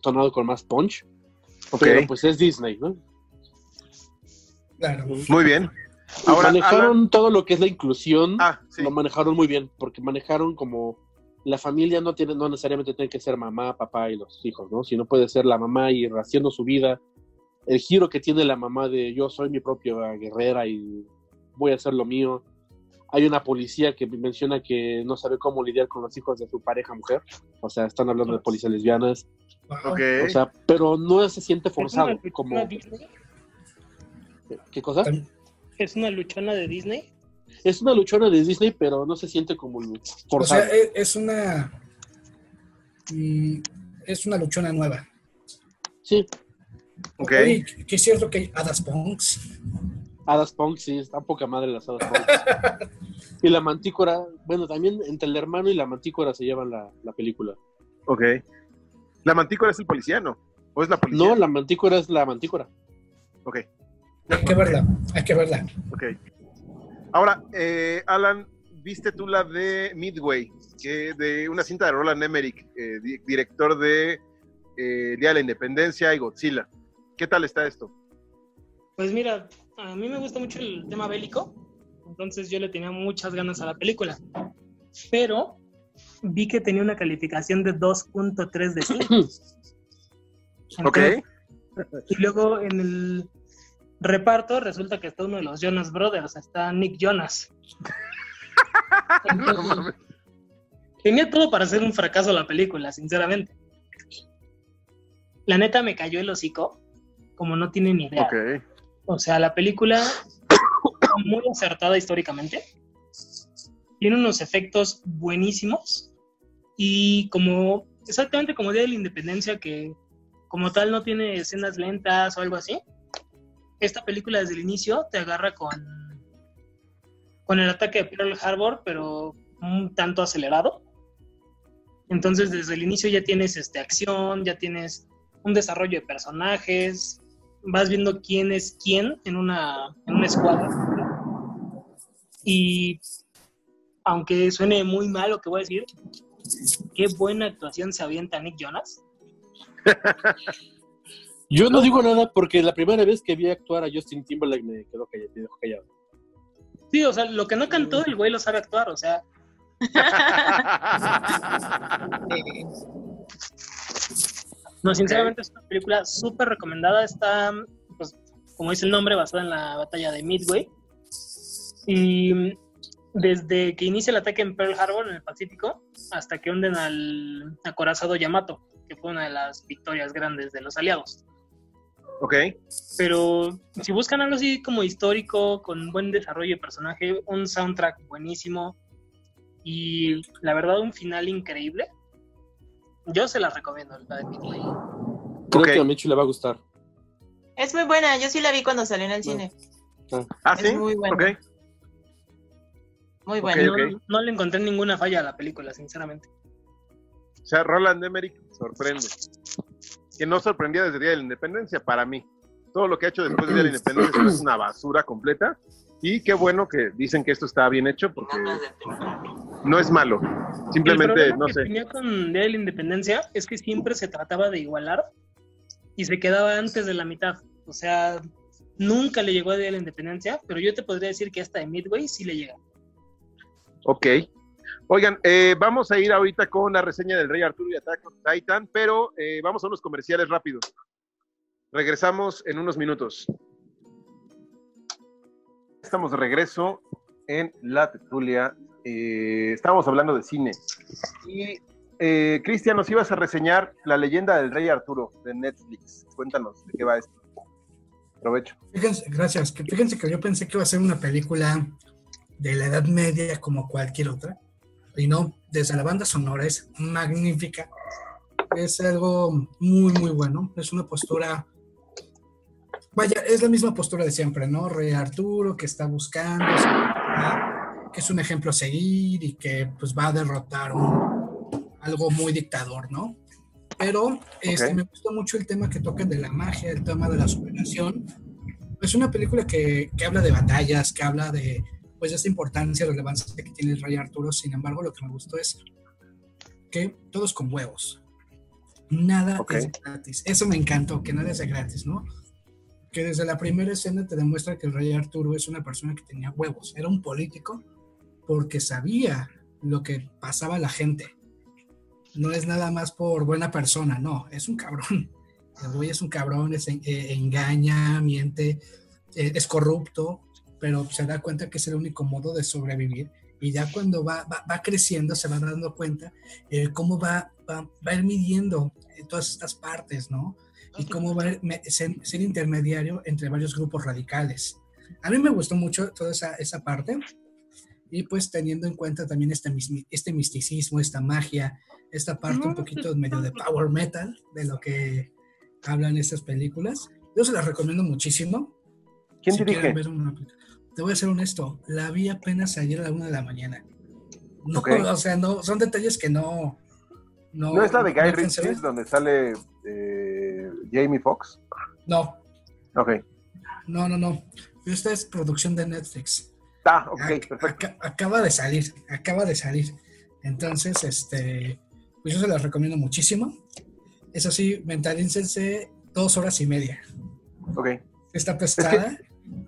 sonado con más punch. Ok. Pero pues es Disney, ¿no? Claro. Muy bien. Y Ahora, manejaron Alan- todo lo que es la inclusión, Ah, sí. lo manejaron muy bien, porque manejaron como la familia no tiene, no necesariamente tiene que ser mamá, papá y los hijos, ¿no? Sino puede ser la mamá y haciendo su vida. El giro que tiene la mamá de yo soy mi propia guerrera y voy a hacer lo mío. Hay una policía que menciona que no sabe cómo lidiar con los hijos de su pareja mujer. O sea, están hablando de policías lesbianas. Wow. Ok. O sea, pero no se siente ¿Es una forzado. Como? ¿Qué cosa? Tam- ¿Es una luchona de Disney? Es una luchona de Disney, pero no se siente como O forzado. sea, e- es una. Es una luchona nueva. Sí, Ok. Oye, que es cierto que hay hadas punks. Hadas Punk, sí, está poca madre las Hadas Punk. y la Mantícora, bueno, también entre el hermano y la Mantícora se llevan la, la película. Ok. ¿La mantícora es el policía, no? ¿O es la policía? No, la Mantícora es la Mantícora. Ok, Hay que verla, hay que verla. ok. Ahora, eh, Alan, ¿viste tú la de Midway? Que de una cinta de Roland Emmerich, eh, di- director de eh, Día de la Independencia y Godzilla. ¿Qué tal está esto? Pues mira, a mí me gusta mucho el tema bélico, entonces yo le tenía muchas ganas a la película. Pero vi que tenía una calificación de 2.3 de 5. Ok. Y luego en el reparto resulta que está uno de los Jonas Brothers, está Nick Jonas. Entonces, tenía todo para ser un fracaso la película, sinceramente. La neta me cayó el hocico, como no tienen ni idea. Ok. O sea, la película muy acertada históricamente. Tiene unos efectos buenísimos. Y como, exactamente como Día de la Independencia, que como tal no tiene escenas lentas o algo así. Esta película desde el inicio te agarra con, con el ataque de Pearl Harbor, pero un tanto acelerado. Entonces desde el inicio ya tienes este, acción, ya tienes un desarrollo de personajes, vas viendo quién es quién en una, en una escuadra. Y aunque suene muy mal lo que voy a decir, qué buena actuación se avienta Nick Jonas. Yo no digo nada porque la primera vez que vi actuar a Justin Timberlake me quedó callado. me dejó callado. Sí, o sea, lo que no cantó, el güey lo sabe actuar, o sea, no, sinceramente es una película súper recomendada, está, pues, como dice el nombre, basada en la batalla de Midway. Y desde que inicia el ataque en Pearl Harbor, en el Pacífico, hasta que hunden al acorazado Yamato, que fue una de las victorias grandes de los aliados. Ok. Pero si buscan algo así como histórico, con buen desarrollo de personaje, un soundtrack buenísimo y la verdad un final increíble, yo se las recomiendo, la de Midway. Creo que a Michu le va a gustar. Es muy buena, yo sí la vi cuando salió en el cine. Ah, Es sí. muy bueno. Ok. Muy buena. ok. No, no le encontré ninguna falla a la película, sinceramente. O sea, Roland Emmerich sorprende. Que no sorprendía desde el Día de la Independencia, para mí. Todo lo que ha hecho después del Día de la Independencia es una basura completa. Y qué bueno que dicen que esto está bien hecho, porque no es malo. el Simplemente, problema no que sé. tenía con Día de la Independencia es que siempre se trataba de igualar y se quedaba antes de la mitad. O sea, nunca le llegó a Día de la Independencia, pero yo te podría decir que hasta de Midway sí le llega. Ok. Oigan, eh, vamos a ir ahorita con la reseña del Rey Arturo y Attack on Titan, pero eh, vamos a unos comerciales rápidos. Regresamos en unos minutos. Estamos de regreso en La Tetulia. Eh, estábamos hablando de cine. Y eh, Cristian, nos ibas a reseñar La leyenda del Rey Arturo de Netflix. Cuéntanos de qué va esto. Provecho. Fíjense, gracias. Fíjense que yo pensé que iba a ser una película de la Edad Media como cualquier otra. Y no, desde la banda sonora es magnífica. Es algo muy, muy bueno. Es una postura. Vaya, es la misma postura de siempre, ¿no? Rey Arturo que está buscando, que es un ejemplo a seguir y que pues va a derrotar un- algo muy dictador, ¿no? Pero este, me gustó mucho el tema que tocan de la magia, el tema de la superación. Es una película que, que habla de batallas, que habla de pues esta importancia, relevancia que tiene el Rey Arturo. Sin embargo, lo que me gustó es que todos con huevos. Nada Ok. es gratis. Eso me encantó, que nada es de gratis, ¿no? Que desde la primera escena te demuestra que el Rey Arturo es una persona que tenía huevos. Era un político porque sabía lo que pasaba a la gente. No es nada más por buena persona, no, es un cabrón. El güey es un cabrón, es, eh, engaña, miente, eh, es corrupto, pero se da cuenta que es el único modo de sobrevivir. Y ya cuando va, va, va creciendo, se va dando cuenta eh, cómo va, va, va a ir midiendo eh, todas estas partes, ¿no? Y cómo va a ser, ser intermediario entre varios grupos radicales. A mí me gustó mucho toda esa, esa parte. Y pues teniendo en cuenta también este, este misticismo, esta magia, esta parte un poquito medio de power metal, de lo que hablan estas películas. Yo se las recomiendo muchísimo. ¿Quién Si dirige? ver una película. Te voy a ser honesto, la vi apenas ayer a la una de la mañana. No, Ok. o sea, no, son detalles que no. No, ¿No es la de Guy a Ritchie donde sale eh, Jamie Foxx? No, Ok. no, no, no. Esta es producción de Netflix. Ah, ok, Ac- perfecto. aca- acaba de salir, acaba de salir. Entonces, este, pues yo se las recomiendo muchísimo. Eso sí, mentalícense dos horas y media. Ok. Está pesada.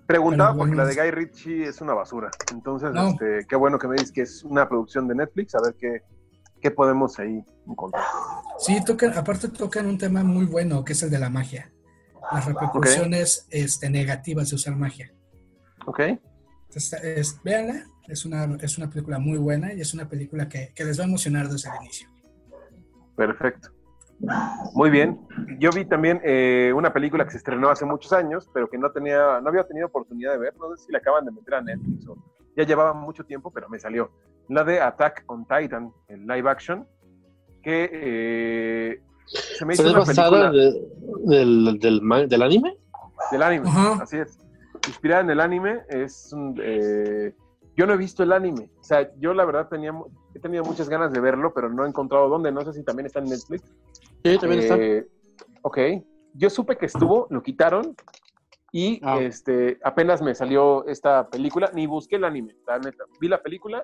Preguntaba porque la de Guy Ritchie es una basura. Entonces, No. este, qué bueno que me dices que es una producción de Netflix, a ver qué, qué podemos ahí encontrar. Sí, tocan, aparte tocan un tema muy bueno, que es el de la magia. Las repercusiones este, negativas de usar magia. Ok. Entonces, es, véanla, es una, es una película muy buena y es una película que, que les va a emocionar desde el inicio. Perfecto. Muy bien. Yo vi también eh, una película que se estrenó hace muchos años, pero que no tenía, no había tenido oportunidad de ver. No sé si la acaban de meter a Netflix o ya llevaba mucho tiempo, pero me salió. La de Attack on Titan, el live action, que eh, se me hizo ¿Pero es una basada película de- del, del, del anime? del anime. Así es. Inspirada en el anime, es un, eh, yo no he visto el anime. O sea, yo la verdad tenía, mu- he tenido muchas ganas de verlo, pero no he encontrado dónde. No sé si también está en Netflix. Sí, también está. Eh, Ok. Yo supe que estuvo, lo quitaron y Ah. este, apenas me salió esta película, ni busqué el anime, la neta. Vi la película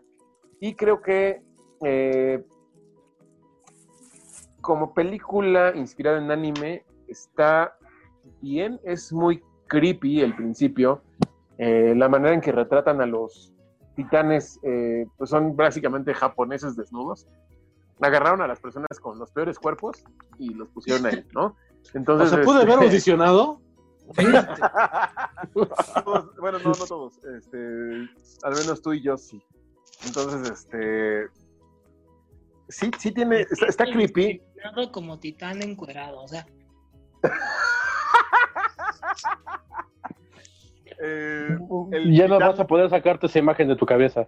y creo que eh, como película inspirada en anime está bien, es muy creepy el principio. Eh, la manera en que retratan a los titanes, eh, pues son básicamente japoneses desnudos. Agarraron a las personas con los peores cuerpos y los pusieron ahí, ¿no? O Entonces, sea, pude este, haber audicionado. Todos- bueno, no, no todos. Este, al menos tú y yo sí. Entonces, este. Sí, sí tiene. Está, está creepy. Como titán encuerado, o sea, Eh, el Ya no titán- vas a poder sacarte esa imagen de tu cabeza.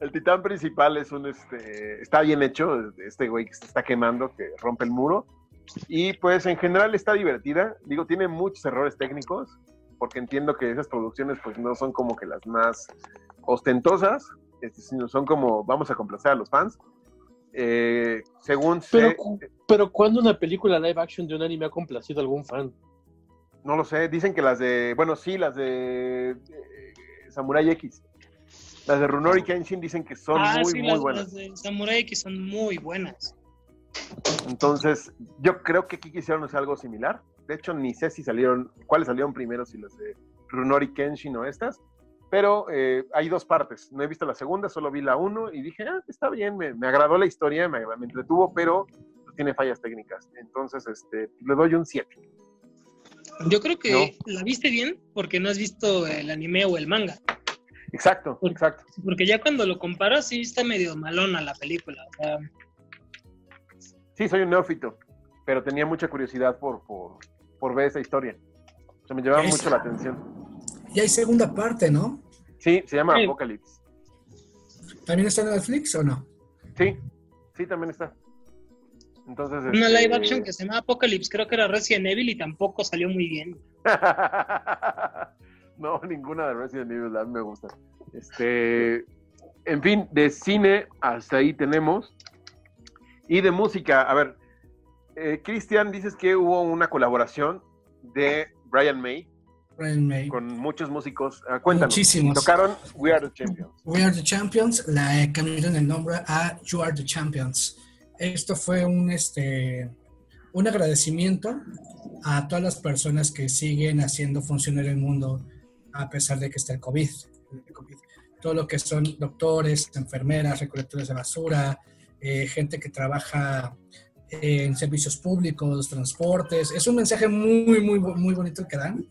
El titán principal es un, este, está bien hecho, este güey que se está quemando, que rompe el muro. Y pues en general está divertida. Digo, tiene muchos errores técnicos, porque entiendo que esas producciones pues no son como que las más ostentosas, este, sino son como, vamos a complacer a los fans. Eh, según Pero, sé, cu- pero ¿cuándo una película live action de un anime ha complacido a algún fan? no lo sé, dicen que las de, bueno, sí, las de eh, Samurai X. Las de Runori Kenshin dicen que son ah, muy, sí, muy las, buenas. las de Samurai X son muy buenas. Entonces, yo creo que aquí quisieron hacer algo similar. De hecho, ni sé si salieron, cuáles salieron primero, si las de Runori Kenshin o estas. Pero eh, hay dos partes. No he visto la segunda, solo vi la uno y dije, ah, está bien, me, me agradó la historia, me, me entretuvo, pero tiene fallas técnicas. Entonces, este, le doy un 7. Yo creo que la viste bien porque no has visto el anime o el manga. Exacto, exacto. Porque ya cuando lo comparas, sí está medio malona la película. O sea, Sí, soy un neófito, pero tenía mucha curiosidad por, por, por ver esa historia. O sea, me llevaba mucho la atención. Y hay segunda parte, ¿no? Sí, se llama Sí. Apocalypse. ¿También está en Netflix o no? Sí, sí, también está. Entonces, una este, live action que se llama Apocalypse, creo que era Resident Evil y tampoco salió muy bien. no, ninguna de Resident Evil, a mí me gusta. Este, en fin, de cine hasta ahí tenemos. Y de música, a ver, eh, Cristian, dices que hubo una colaboración de Brian May Brian May. con muchos músicos. Ah, cuéntanos. Muchísimos. Tocaron We Are the Champions. We Are the Champions, la eh, cambiaron el nombre a You Are the Champions. Esto fue un, este, un agradecimiento a todas las personas que siguen haciendo funcionar el mundo a pesar de que está el COVID. el COVID. Todo lo que son doctores, enfermeras, recolectores de basura, eh, gente que trabaja en servicios públicos, transportes. Es un mensaje muy, muy, muy bonito que dan.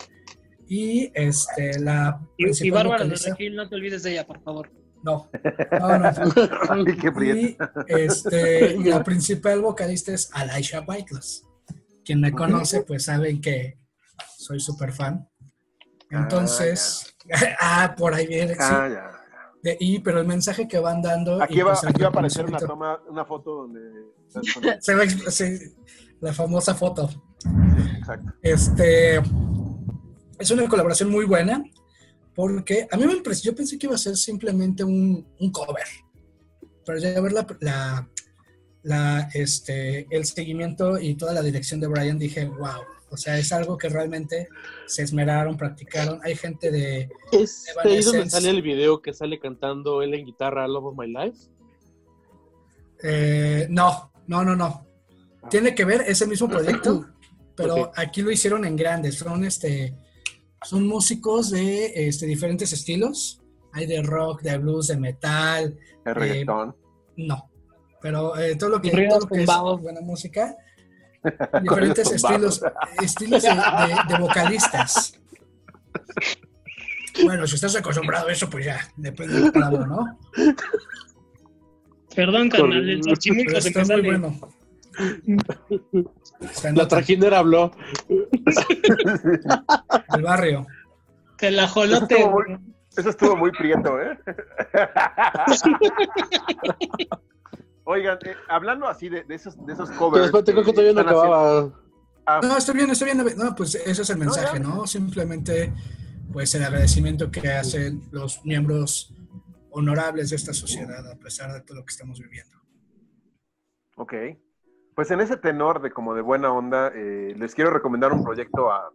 Y este, la Y, de Regil, no te olvides de ella, por favor. no. Y este, la principal vocalista es Alaisha Whiteless. Quien me conoce, pues saben que soy súper fan. Entonces, ah, por ahí viene, sí. Ah, ya. De- y, pero el mensaje que van dando. Aquí y va, pues aquí va a aparecer una toma, una foto donde. Se va sí, la famosa foto. Exacto. Este es una colaboración muy buena porque a mí me impresionó, yo pensé que iba a ser simplemente un, un cover, pero ya ver la, la, la, este, el seguimiento y toda la dirección de Brian dije, wow, o sea, es algo que realmente se esmeraron, practicaron. Hay gente de, ¿Es ahí donde sale el video que sale cantando él en guitarra Love of My Life? eh, no, no, no, no. Tiene que ver ese mismo proyecto, pero aquí lo hicieron en grandes. Son este, son músicos de este, diferentes estilos. Hay de rock, de blues, de metal. El reggaetón. No. Pero eh, todo lo que, todo lo que es buena música. Diferentes estilos, estilos de, de- de vocalistas. Bueno, si estás acostumbrado a eso, pues ya, depende de cada uno, ¿no? Perdón, carnal, el se está me muy sale. bueno. Se La trajinera habló. el barrio. Que el ajolote. Estuvo muy- Eso estuvo muy prieto, ¿eh? Oigan, eh, hablando así de, de esos, de esos Pero covers. espérate, creo que todavía no acababa. Ah, No, estoy bien, estoy bien. No, pues ese es el mensaje. ¿no? Simplemente, pues el agradecimiento que hacen los miembros honorables de esta sociedad, a pesar de todo lo que estamos viviendo. Ok. Pues en ese tenor de como de buena onda, eh, les quiero recomendar un proyecto a, a-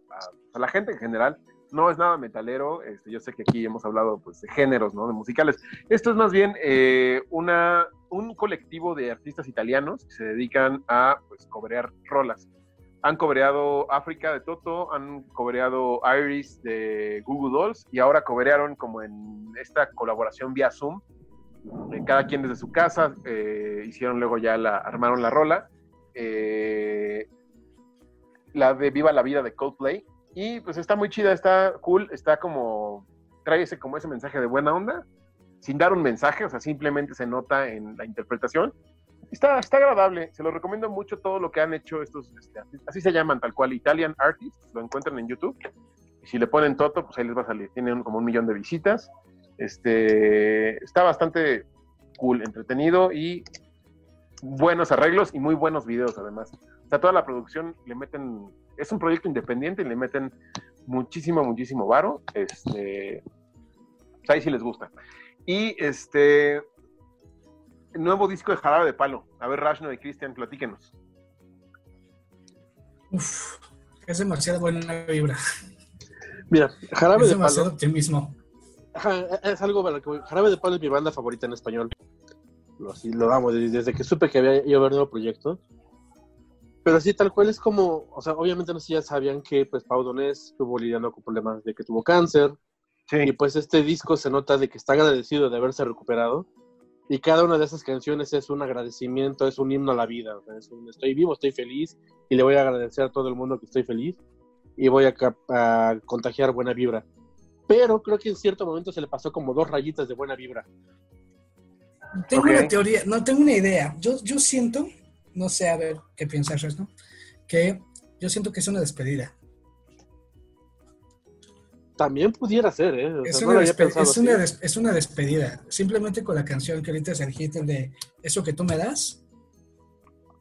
a la gente en general. No es nada metalero, este, yo sé que aquí hemos hablado pues, de géneros, ¿no? De musicales. Esto es más bien eh, una, un colectivo de artistas italianos que se dedican a pues, cobrear rolas. Han cobreado África de Toto, han cobreado Iris de Google Dolls y ahora cobrearon como en esta colaboración vía Zoom. Eh, cada quien desde su casa, eh, hicieron luego ya la, armaron la rola. Eh, la de Viva la Vida de Coldplay. Y pues está muy chida, está cool, está como, trae como ese mensaje de buena onda, sin dar un mensaje, o sea, simplemente se nota en la interpretación. Está, está agradable, se lo recomiendo mucho todo lo que han hecho estos, este, así, se llaman tal cual, Italian Artists, lo encuentran en YouTube. Y si le ponen Toto, pues ahí les va a salir, tienen como un millón de visitas. Este, está bastante cool, entretenido y buenos arreglos y muy buenos videos además. O sea, toda la producción le meten, es un proyecto independiente y le meten muchísimo, muchísimo varo. Este, pues ahí sí les gusta. Y este, nuevo disco de Jarabe de Palo. A ver, Rashno y Cristian, platíquenos. Uf, es demasiado buena vibra. Mira, Jarabe Es de demasiado Palo optimismo. ajá, es algo para que Jarabe de Palo es mi banda favorita en español. Lo, sí, lo amo, desde, desde que supe que había iba a haber nuevo proyecto. Pero sí, tal cual es como, o sea, obviamente no sé si ya sabían que pues Pau Donés estuvo lidiando con problemas de que tuvo cáncer, y pues este disco se nota de que está agradecido de haberse recuperado. Y cada una de esas canciones es un agradecimiento, es un himno a la vida. o sea, es un, estoy vivo, estoy feliz y le voy a agradecer a todo el mundo que estoy feliz y voy a, a contagiar buena vibra. Pero creo que en cierto momento se le pasó como dos rayitas de buena vibra. Tengo una teoría, no tengo una idea. Yo, yo siento, no sé, a ver qué piensas, ¿no? Que yo siento que es una despedida. También pudiera ser, ¿eh? O sea, Es una, es, una es despedida. Simplemente con la canción que ahorita es el hit, el de Eso que tú me das,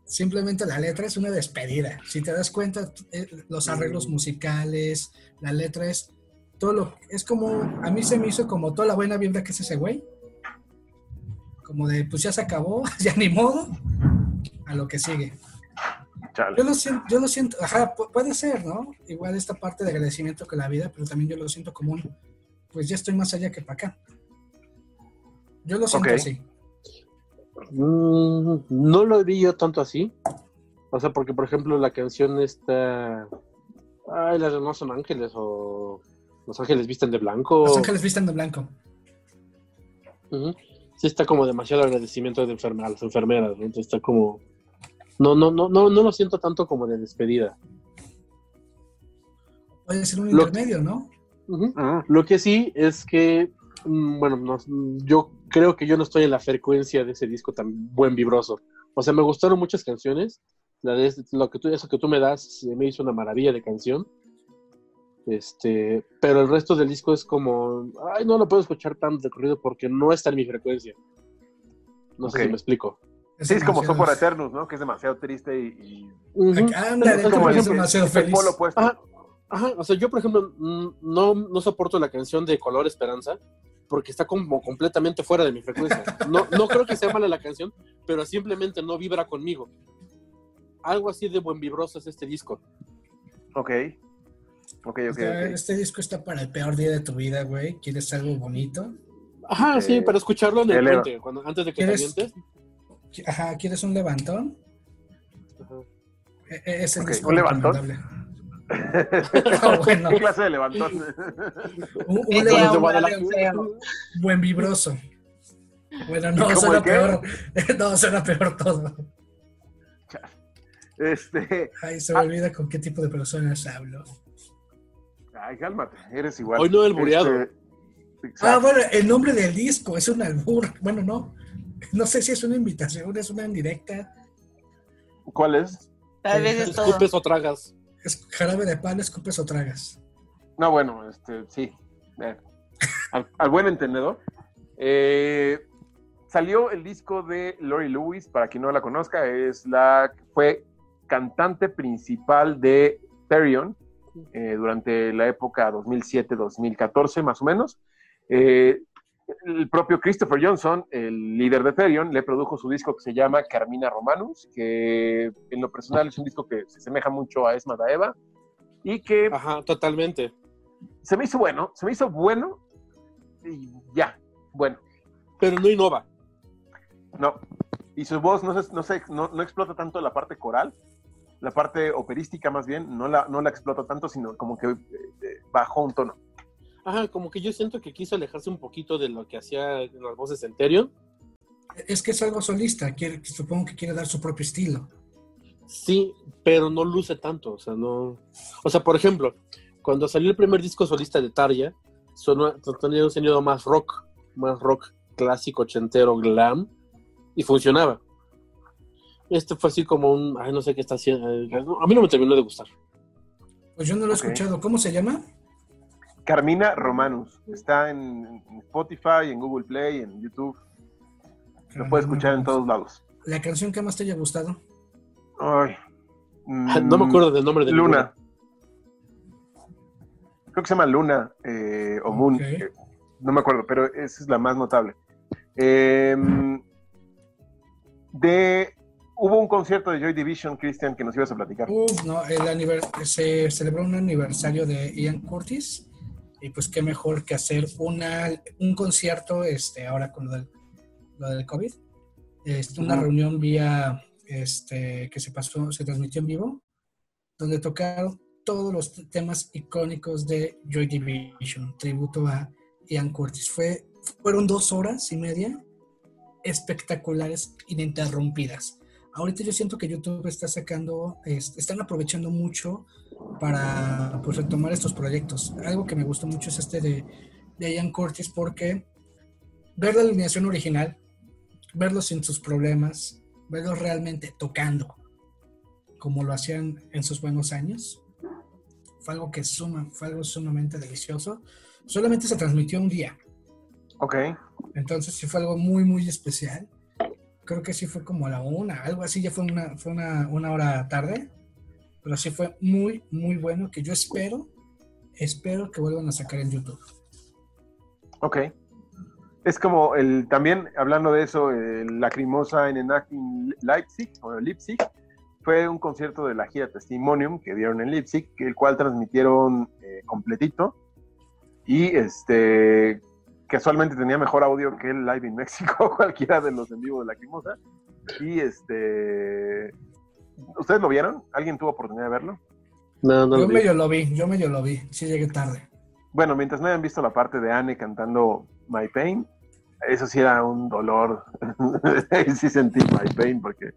simplemente la letra es una despedida. Si te das cuenta, eh, los arreglos Mm. musicales, la letra es todo lo. Es como. A mí se me hizo como toda la buena vibra que es ese güey. Como de, pues ya se acabó, ya ni modo, a lo que sigue. Chale. Yo lo siento, yo lo siento, ajá, pu- puede ser, ¿no? Igual esta parte de agradecimiento con la vida, pero también yo lo siento como un, pues ya estoy más allá que para acá. Yo lo siento así. Mm, no lo vi yo tanto así. O sea, porque por ejemplo la canción está... Ay, las de No son ángeles o Los ángeles visten de blanco. Los ángeles visten de blanco. Ujú. Sí está como demasiado agradecimiento de a las enfermeras, ¿no? Entonces está como... No, no, no, no, no lo siento tanto como de despedida. Puede ser un Lo- intermedio, ¿no? Mm, Lo que sí es que, mm, bueno, no- yo creo que yo no estoy en la frecuencia de ese disco tan buen vibroso. O sea, me gustaron muchas canciones. La de lo que tú, eso que tú me das se me hizo una maravilla de canción. Este, pero el resto del disco es como, ay, no lo puedo escuchar tan de corrido porque no está en mi frecuencia. No sé si me explico. Sí, es como Sopor Eternus, ¿no? Que es demasiado triste y, y Es como demasiado el feliz. polo opuesto. Ajá, ajá, o sea, yo por ejemplo no, no soporto la canción de Color Esperanza porque está como completamente fuera de mi frecuencia. No, no creo que sea mala la canción, pero simplemente no vibra conmigo. Algo así de buen vibroso es este disco. Ok. Ok, ok, Está- ok. Este disco está para el peor día de tu vida, güey. ¿Quieres algo bonito? Ajá, Eh, sí, para escucharlo en el puente, cuando, antes de que te ¿Quieres- avientes. Ajá, ¿quieres un levantón? E- e- Es el ¿un levantón? Ah, bueno. ¿Qué clase de levantón? Un, levantón buen vibroso. Bueno, no, ¿Cómo suena peor. No, suena peor todo. Este. Ay, se me olvida con qué tipo de personas hablo. Ay, cálmate, eres igual. Hoy no el bureado. Este, Ah, bueno, el nombre del disco es un albur. Bueno, no. No sé si es una invitación, es una indirecta. ¿Cuál es? Tal vez es todo. Escupes o tragas. Es jarabe de pan, escupes o tragas. No, bueno, este, sí. Eh, al, al buen entendedor. Eh, salió el disco de Lori Lewis, para quien no la conozca, es la fue cantante principal de Therion eh, durante la época 2007-2014, más o menos. Eh, el propio Christopher Johnson, el líder de Therion, le produjo su disco que se llama Carmina Romanus, que en lo personal es un disco que se asemeja mucho a Esma Daeva y que Ajá, totalmente. se me hizo bueno, se me hizo bueno y ya, bueno, Pero no innova. no. Y su voz no, se- no, se- no, no explota tanto la parte coral, la parte operística más bien, no la, no la explota tanto, sino como que eh, eh, bajó un tono. Ajá, como que yo siento que quiso alejarse un poquito de lo que hacía en las voces en Therion. Es que es algo solista. Quiere, supongo que quiere dar su propio estilo. Sí, pero no luce tanto, o sea, no... O sea, por ejemplo, cuando salió el primer disco solista de Tarja, sonó, tenía un sonido más rock, más rock clásico, ochentero, glam, y funcionaba. Este fue así como un, ay, no sé qué está haciendo, a mí no me terminó de gustar. Pues yo no lo he Ok. escuchado. ¿Cómo se llama? Carmina Romanus. Está en, en Spotify, en Google Play, en YouTube. Lo puedes escuchar en todos lados. La canción que más te haya gustado. Ay. No me acuerdo del nombre de Luna. Creo que se llama Luna eh, o Moon. Eh, no me acuerdo, pero esa es la más notable. Em, de, hubo un concierto de Joy Division, Christian, que nos ibas a platicar. Uf, no, el se celebró un aniversario de Ian Curtis y pues qué mejor que hacer una, un concierto este, ahora con lo del, lo del COVID. Este, una reunión vía este, que se pasó, se transmitió en vivo, donde tocaron todos los temas icónicos de Joy Division, tributo a Ian Curtis. Fue, fueron dos horas y media espectaculares, ininterrumpidas. Ahorita yo siento que YouTube está sacando, es- están aprovechando mucho para pues, retomar estos proyectos. Algo que me gustó mucho es este de, de Ian Curtis porque ver la alineación original, verlos sin sus problemas, verlos realmente tocando como lo hacían en sus buenos años, fue algo que suma, fue algo sumamente delicioso. Solamente se transmitió un día, Ok. entonces sí fue algo muy, muy especial. Creo que sí fue como a la una, algo así, ya fue una, fue una, una hora tarde, pero sí fue muy, muy bueno que yo espero, espero que vuelvan a sacar en YouTube. Ok. Es como el también, hablando de eso, el Lacrimosa en Enacting Leipzig, o Leipzig, fue un concierto de la gira Testimonium que dieron en Leipzig, el cual transmitieron eh, completito. Y este casualmente tenía mejor audio que el live en México, cualquiera de los en vivo de Lacrimosa. Y este. ¿Ustedes lo vieron? ¿Alguien tuvo oportunidad de verlo? No, no Yo lo vi. medio lo vi, yo medio lo vi, sí llegué tarde. Bueno, mientras no hayan visto la parte de Anne cantando My Pain, eso sí era un dolor. sí sentí My Pain porque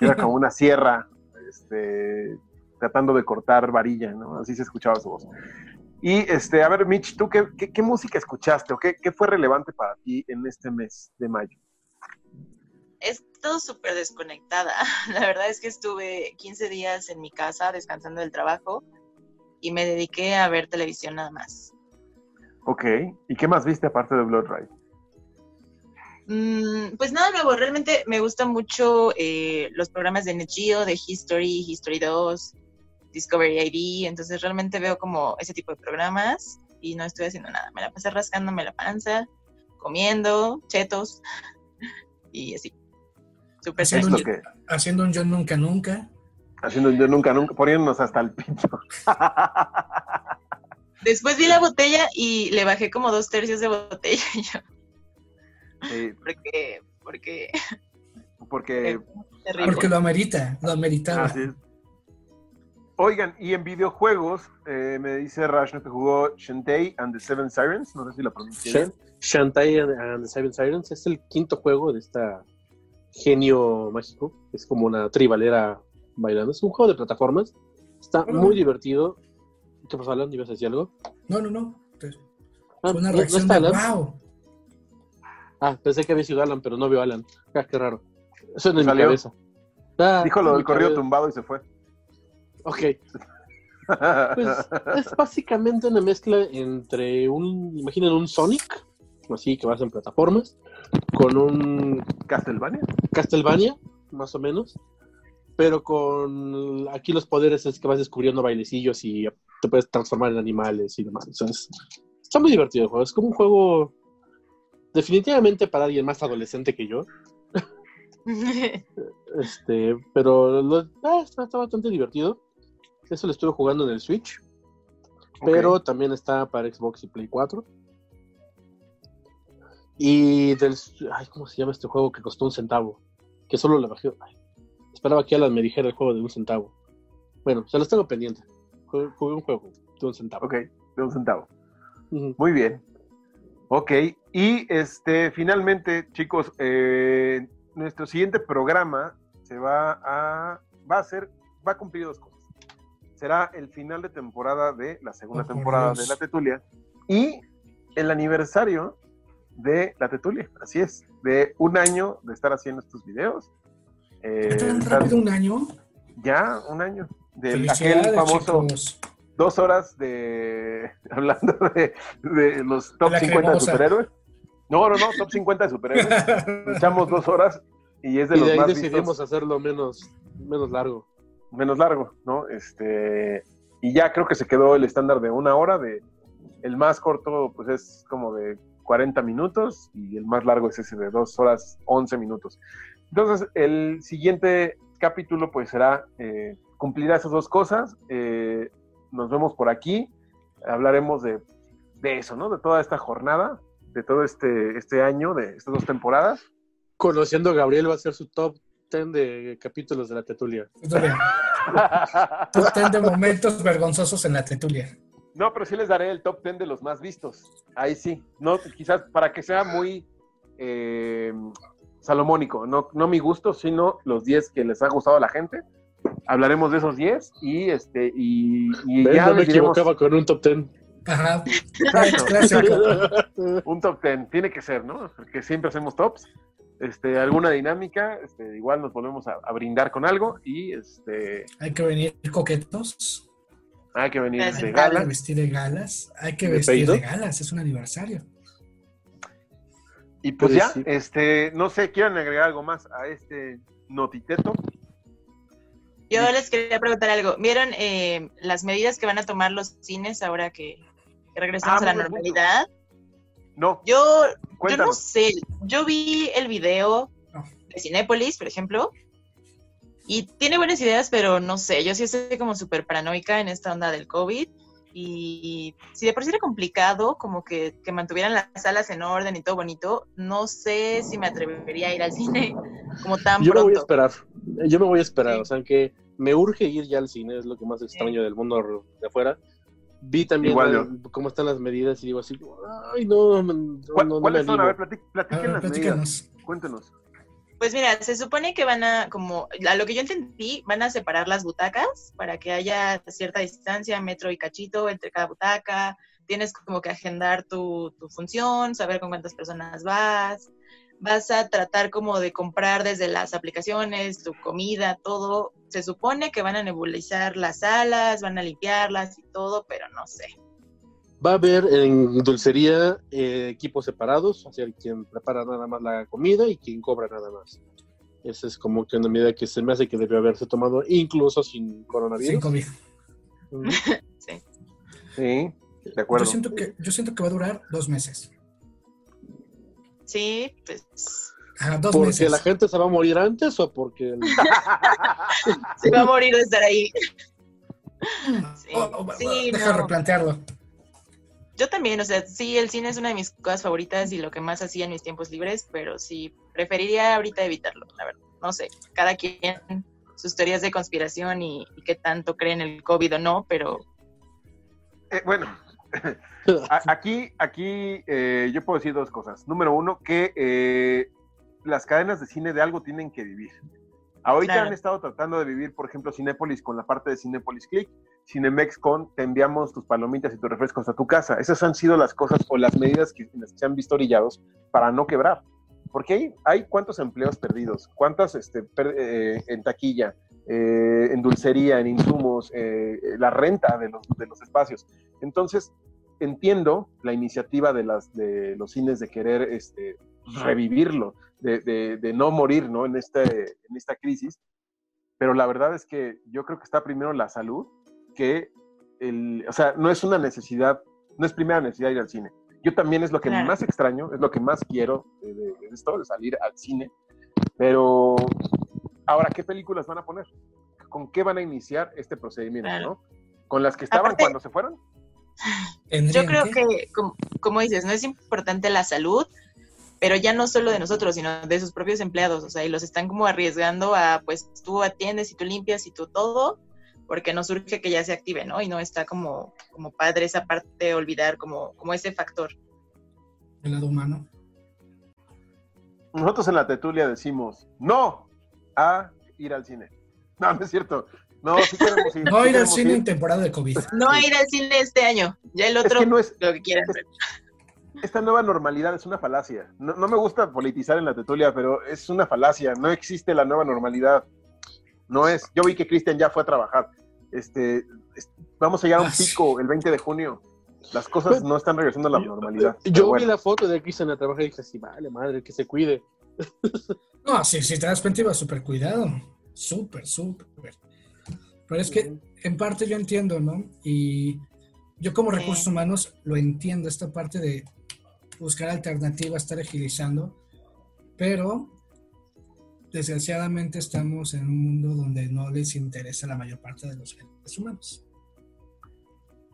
era como una sierra este, tratando de cortar varilla, ¿no? Así se escuchaba su voz. Y, este, a ver, Mitch, ¿tú qué, qué- qué música escuchaste o qué, qué fue relevante para ti en este mes de mayo? Estado súper desconectada. La verdad es que estuve 15 días en mi casa descansando del trabajo y me dediqué a ver televisión nada más. Ok, ¿y qué más viste aparte de Blood Ride? Mm, pues nada nuevo, realmente me gustan mucho eh, los programas de Net Geo, de History, History 2, Discovery ID, entonces realmente veo como ese tipo de programas y no estoy haciendo nada. Me la pasé rascándome la panza, comiendo, chetos y así. Súper Haciendo un, lo que, haciendo un yo nunca nunca. haciendo yo nunca, nunca, poniéndonos hasta el pito. Después vi la botella y le bajé como dos tercios de botella y yo, porque, porque, porque. Porque lo amerita, lo ameritaba. Así es. Oigan, y en videojuegos, eh, me dice Rashno que jugó Shantae and the Seven Sirens, no sé si la pronuncié Shantae and the Seven Sirens es el quinto juego de esta genio mágico. Es como una tribalera bailando. Es un juego de plataformas. Está muy divertido. ¿Qué pasó, Alan? ¿Ibas a decir algo? No, no, no. Entonces, Ah, Fue una ¿no- no reacción está de Alan? wow. Ah, pensé que había sido Alan, pero no veo a Alan. Ah, qué raro. Eso es de mi cabeza. Ah, Dijo lo del corrido cabeza. tumbado y se fue. Ok, pues es básicamente una mezcla entre un, imaginen un Sonic, así que vas en plataformas, con un Castlevania. Castlevania, más o menos, pero con aquí los poderes es que vas descubriendo bailecillos y te puedes transformar en animales y demás. Entonces, está muy divertido el juego. Es como un juego definitivamente para alguien más adolescente que yo, este, pero lo- ah, está, está bastante divertido. Eso lo estuve jugando en el Switch, pero también está para Xbox y Play 4. Y del. Ay, ¿cómo se llama este juego que costó un centavo? Que solo le bajé. ay, esperaba que Alan me dijera el juego de un centavo. Bueno, se los tengo pendiente. Jugué, jugué un juego de un centavo. Ok, de un centavo. Muy bien. Ok, y este, finalmente, chicos, eh, nuestro siguiente programa se va a, va a ser, va a cumplir dos cosas. Será el final de temporada de la segunda Oh, por temporada Dios. de La Tetulia y el aniversario de La Tetulia, así es, de un año de estar haciendo estos videos. Eh, ¿Ya tan estar- rápido un año? ya, un año. De aquel famoso chicos. dos horas de hablando de, de los top La 50 de superhéroes. No, no, no, top 50 de superhéroes. Nos echamos dos horas y es de Y los de ahí más decidimos vistos, hacerlo menos, menos largo. menos largo, ¿no? Este, y ya creo que se quedó el estándar de una hora, de el más corto pues es como de 40 minutos y el más largo es ese de dos horas 11 minutos. Entonces, el siguiente capítulo pues será, eh, cumplirá esas dos cosas. Eh, nos vemos por aquí, hablaremos de, de eso, ¿no? De toda esta jornada, de todo este, este año, de estas dos temporadas. Conociendo a Gabriel va a ser su top 10 de capítulos de la Tetulia. Top 10 de momentos vergonzosos en la tetulia. No, pero sí les daré el top 10 de los más vistos. Ahí sí. No, quizás para que sea muy eh, salomónico. No, no mi gusto, sino los 10 que les ha gustado a la gente. Hablaremos de esos 10 y este y, y ¿Ves? ya No me diremos equivocaba con un top 10. Ajá. Exacto. Clásico. un top 10. Tiene que ser, ¿no? Porque siempre hacemos tops. Este, alguna dinámica, este, igual nos volvemos a, a brindar con algo y este, Hay que venir coquetos. Hay que venir de Hay que gala. vestir de galas. Hay que ¿De vestir peido? de galas. Es un aniversario. Y pues Pues ya, sí. este, no sé, ¿quieren agregar algo más a este notiteto? Yo les quería preguntar algo. ¿Vieron eh, las medidas que van a tomar los cines ahora que, regresamos Ah, a la normalidad? No, Yo, yo no sé. Yo vi el video de Cinépolis, por ejemplo, y tiene buenas ideas, pero no sé. Yo sí estoy como súper paranoica en esta onda del COVID. Y si de por sí era complicado, como que, que mantuvieran las salas en orden y todo bonito, no sé si me atrevería a ir al cine como tan Yo me voy a pronto. esperar. Yo me voy a esperar. Sí. O sea, que me urge ir ya al cine, es lo que más extraño del mundo de afuera. Vi también Igual cómo están las medidas y digo así, ay, no, no, no, ¿Cuál- no me ¿Cuáles son? A ver, A platiquen ver, las medidas. Cuéntenos. Pues mira, se supone que van a, como, a lo que yo entendí, van a separar las butacas para que haya cierta distancia, metro y cachito entre cada butaca. Tienes como que agendar tu, tu función, saber con cuántas personas vas. Vas a tratar como de comprar desde las aplicaciones, tu comida, todo. Se supone que van a nebulizar las salas, van a limpiarlas y todo, pero no sé. Va a haber en dulcería eh, equipos separados, o sea, quien prepara nada más la comida y quien cobra nada más. Esa es como que una medida que se me hace que debió haberse tomado incluso sin coronavirus. Sin COVID. Ujú. Sí, de acuerdo. Yo siento, que, yo siento que va a durar dos meses. Sí, pues Ajá, dos ¿Porque meses. la gente se va a morir antes o porque el- se va a morir de estar ahí. Sí, Oh, oh, sí, deja no. replantearlo. Yo también, o sea, sí, el cine es una de mis cosas favoritas y lo que más hacía en mis tiempos libres, pero sí, preferiría ahorita evitarlo, la verdad. No sé, cada quien sus teorías de conspiración y, y qué tanto creen el COVID o no, pero Eh, bueno, aquí, aquí eh, yo puedo decir dos cosas. Número uno, que eh, las cadenas de cine de algo tienen que vivir. Ahorita Claro. han estado tratando de vivir, por ejemplo, Cinépolis con la parte de Cinépolis Click, Cinemex con te enviamos tus palomitas y tus refrescos a tu casa. Esas han sido las cosas o las medidas que, se han visto orillados para no quebrar. Porque hay, hay cuántos empleos perdidos, cuántas este, per- eh, en taquilla, eh, en dulcería, en insumos, eh, la renta de los, de los espacios. Entonces, entiendo la iniciativa de, las, de los cines de querer este, revivirlo, de, de- de no morir ¿no? En, este, en esta crisis, pero la verdad es que yo creo que está primero la salud que el, o sea, no es una necesidad, no es primera necesidad ir al cine. Yo también es lo que Claro. más extraño, es lo que más quiero de, de- de esto, de salir al cine, pero ahora, ¿qué películas van a poner? ¿Con qué van a iniciar este procedimiento? Claro. ¿no? ¿Con las que estaban Aparte- cuando se fueron? yo ¿Tendrían creo que? que, como, como dices, no es importante la salud, pero ya no solo de nosotros, sino de sus propios empleados, o sea, y los están como arriesgando a, pues tú atiendes y tú limpias y tú todo, porque no surge que ya se active, ¿no? Y no está como, como padre esa parte, olvidar como, como ese factor. El lado humano. Nosotros en la Tetulia decimos no a ir al cine. No, no es cierto. No, sí queremos ir. No sí ir al cine ir. en temporada de COVID. No ir al cine este año. Ya el Es otro, que no es, lo que quieran. esta nueva normalidad es una falacia. No, no me gusta politizar en la tetulia, pero es una falacia. No existe la nueva normalidad. No es. Yo vi que Cristian ya fue a trabajar. Este, es- vamos a llegar a un pico el 20 de junio. Las cosas no están regresando a la normalidad. Yo Pero vi la foto de Cristian a trabajar y dije, sí, vale, madre, que se cuide. No, sí, si te das cuenta iba súper cuidado. Súper, súper. Pero es que en parte yo entiendo, ¿no? Y yo como recursos humanos lo entiendo, esta parte de buscar alternativas, estar agilizando, pero desgraciadamente estamos en un mundo donde no les interesa la mayor parte de los seres humanos.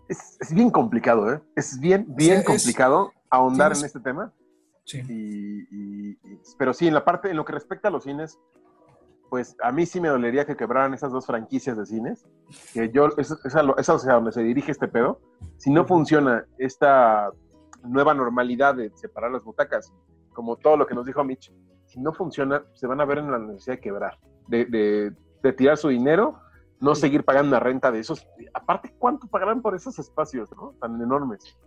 Es, es bien complicado, ¿eh? Es bien, bien sea, es- complicado ahondar tienes- en este tema. Sí. Y, y- y- pero sí, en la parte, en lo que respecta a los cines, pues a mí sí me dolería que quebraran esas dos franquicias de cines. Que yo, es, es a lo- es hacia donde se dirige este pedo. Si no funciona esta nueva normalidad de separar las butacas, como todo lo que nos dijo Mitch, si no funciona, se van a ver en la necesidad de quebrar, de, de- de tirar su dinero, no seguir pagando la renta de esos. Aparte, ¿cuánto pagarán por esos espacios, no? Tan enormes.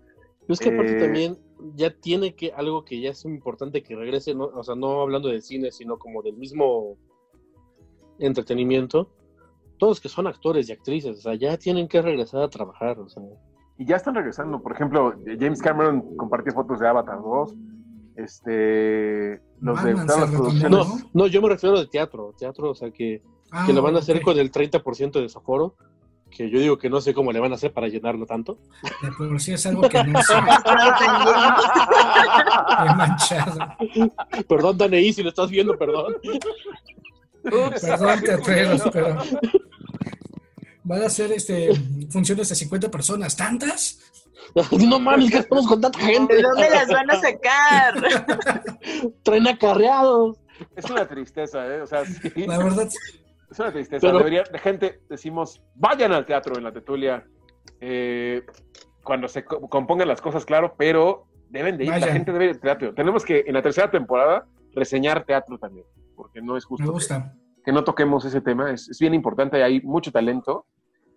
Pero es que aparte Eh, también ya tiene que algo que ya es importante que regrese, ¿no? o sea, no hablando de cine, sino como del mismo entretenimiento. Todos que son actores y actrices, o sea, ya tienen que regresar a trabajar, o sea. Y ya están regresando. Por ejemplo, James Cameron compartió fotos de Avatar 2. Este, los de Batman las producciones. No, no, yo me refiero de teatro, teatro, o sea, que, Ah, que lo van a hacer con el 30% de desaforo, que yo digo que no sé cómo le van a hacer para llenarlo tanto. Por sí es algo que no sé. He manchado. Perdón, Daneí, si lo estás viendo, perdón. Perdón, teatreros, pero. Van a hacer este, funciones de 50 personas. ¿Tantas? no mames, que estamos con tanta gente. ¿De dónde las van a sacar? Traen acarreados. Es una tristeza, ¿eh? O sea, sí, La verdad, es una tristeza. Pero- Debería, de gente, decimos, vayan al teatro en la Tetulia. eh, cuando se co- compongan las cosas, claro, pero deben de ir. La gente debe ir al teatro. Tenemos que, en la tercera temporada, reseñar teatro también, porque no es me justo. que- gusta. que no toquemos ese tema. Es, es bien importante, hay mucho talento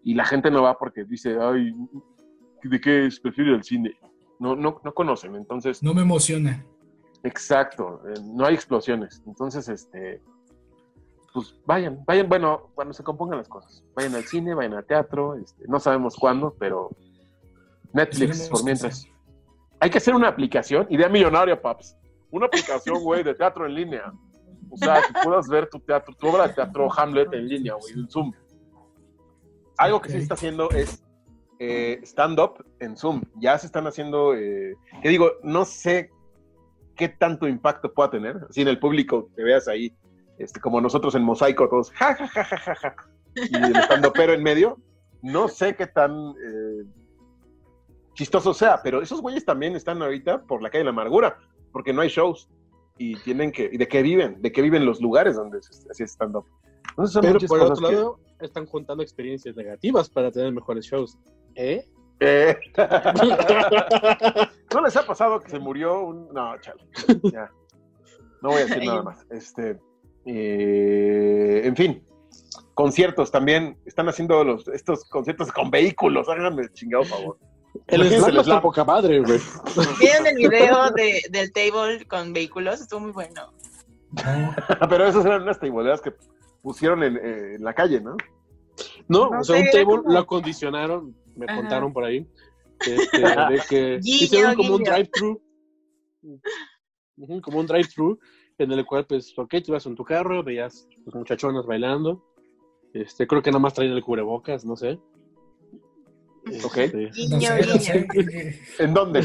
y la gente no va porque dice, ay, ¿de qué es? Prefiero ir al cine. No, no, no conocen, entonces, No me emociona. exacto, eh, no hay explosiones. Entonces, este, pues vayan, vayan, bueno, cuando se compongan las cosas. Vayan al cine, vayan al teatro, este, no sabemos cuándo, pero Netflix, por mientras. Hay que hacer una aplicación, idea millonaria, paps. Una aplicación, güey, de teatro en línea. O sea, que puedas ver tu teatro, tu obra de teatro Hamlet en línea, güey, en Zoom. Algo que sí está haciendo es eh, stand-up en Zoom. Ya se están haciendo, eh, que digo, no sé qué tanto impacto pueda tener. Si en el público te veas ahí, este, como nosotros en Mosaico, todos, ja, ja, ja, ja, ja, ja, y el stand-upero en medio, no sé qué tan eh, chistoso sea, pero esos güeyes también están ahorita por la calle de la amargura, porque no hay shows y tienen que, y de qué viven, de qué viven los lugares donde se hace stand-up. Entonces son Pero por otro que- lado, están juntando experiencias negativas para tener mejores shows. ¿Eh? Eh, ¿No les ha pasado que se murió un.? No, chale. Ya. No voy a decir nada más. Este. eh, en fin. Conciertos también. Están haciendo los, estos conciertos con vehículos. Háganme el chingado favor. El slam está poca madre, güey. ¿Vieron el video de, del table con vehículos? Estuvo muy bueno. No, Pero esas eran unas teiboleras que pusieron en, eh, en la calle, ¿no? No, No o sea, un table como- lo acondicionaron, me Ajá. contaron por ahí, este, de que hicieron como un drive-thru, como un drive-thru, en el cual, pues, ok, tú ibas en tu carro, veías los muchachonas bailando, este, creo que nada más traían el cubrebocas, no sé. Ok. Este, no Guiño, sé, no guiño. sé. ¿En dónde?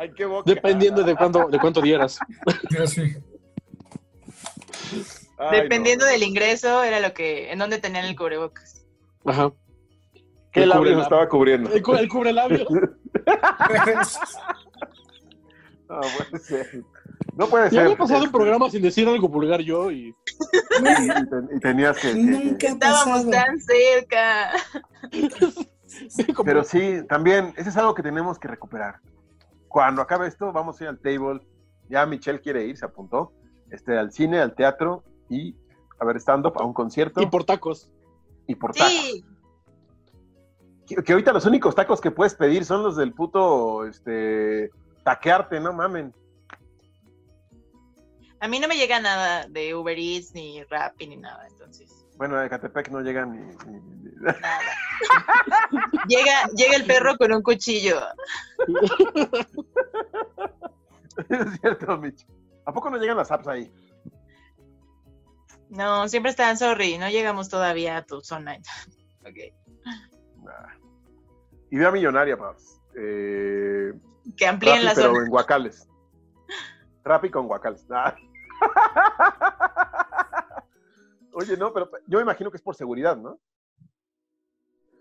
¿En qué boca? dependiendo de cuánto, de cuánto dieras. Ay, Dependiendo no. del ingreso, era lo que, en dónde tenían el cubrebocas. Ajá. ¿Qué El labio cubre- estaba cubriendo? El, el cubrelabio. No puede ser. No puede Ya ser. había pasado un programa sin decir algo vulgar yo y... Y, y ten- y tenías que. Nunca Estábamos pasado. tan cerca. Pero sí, también, eso es algo que tenemos que recuperar. Cuando acabe esto, vamos a ir al table. Ya Michelle quiere ir, se apuntó. Este, al cine, al teatro y a ver stand-up, a un concierto Y por tacos. y por tacos. Sí, Que, que ahorita los únicos tacos que puedes pedir son los del puto, este, taquearte, no mamen. a mí no me llega nada de Uber Eats, ni Rappi, ni nada, entonces, Bueno, de Catepec no llegan ni... ni- ni- nada. llega, llega el perro con un cuchillo. es cierto, Mitch. ¿A poco no llegan las apps ahí? No, siempre están, sorry, no llegamos todavía a tu zona. Ok. Idea millonaria, paps. Eh, Que amplíen Rappi, la pero zona. en guacales. Rappi con guacales. Ah. Oye, no, pero yo me imagino que es por seguridad, ¿no?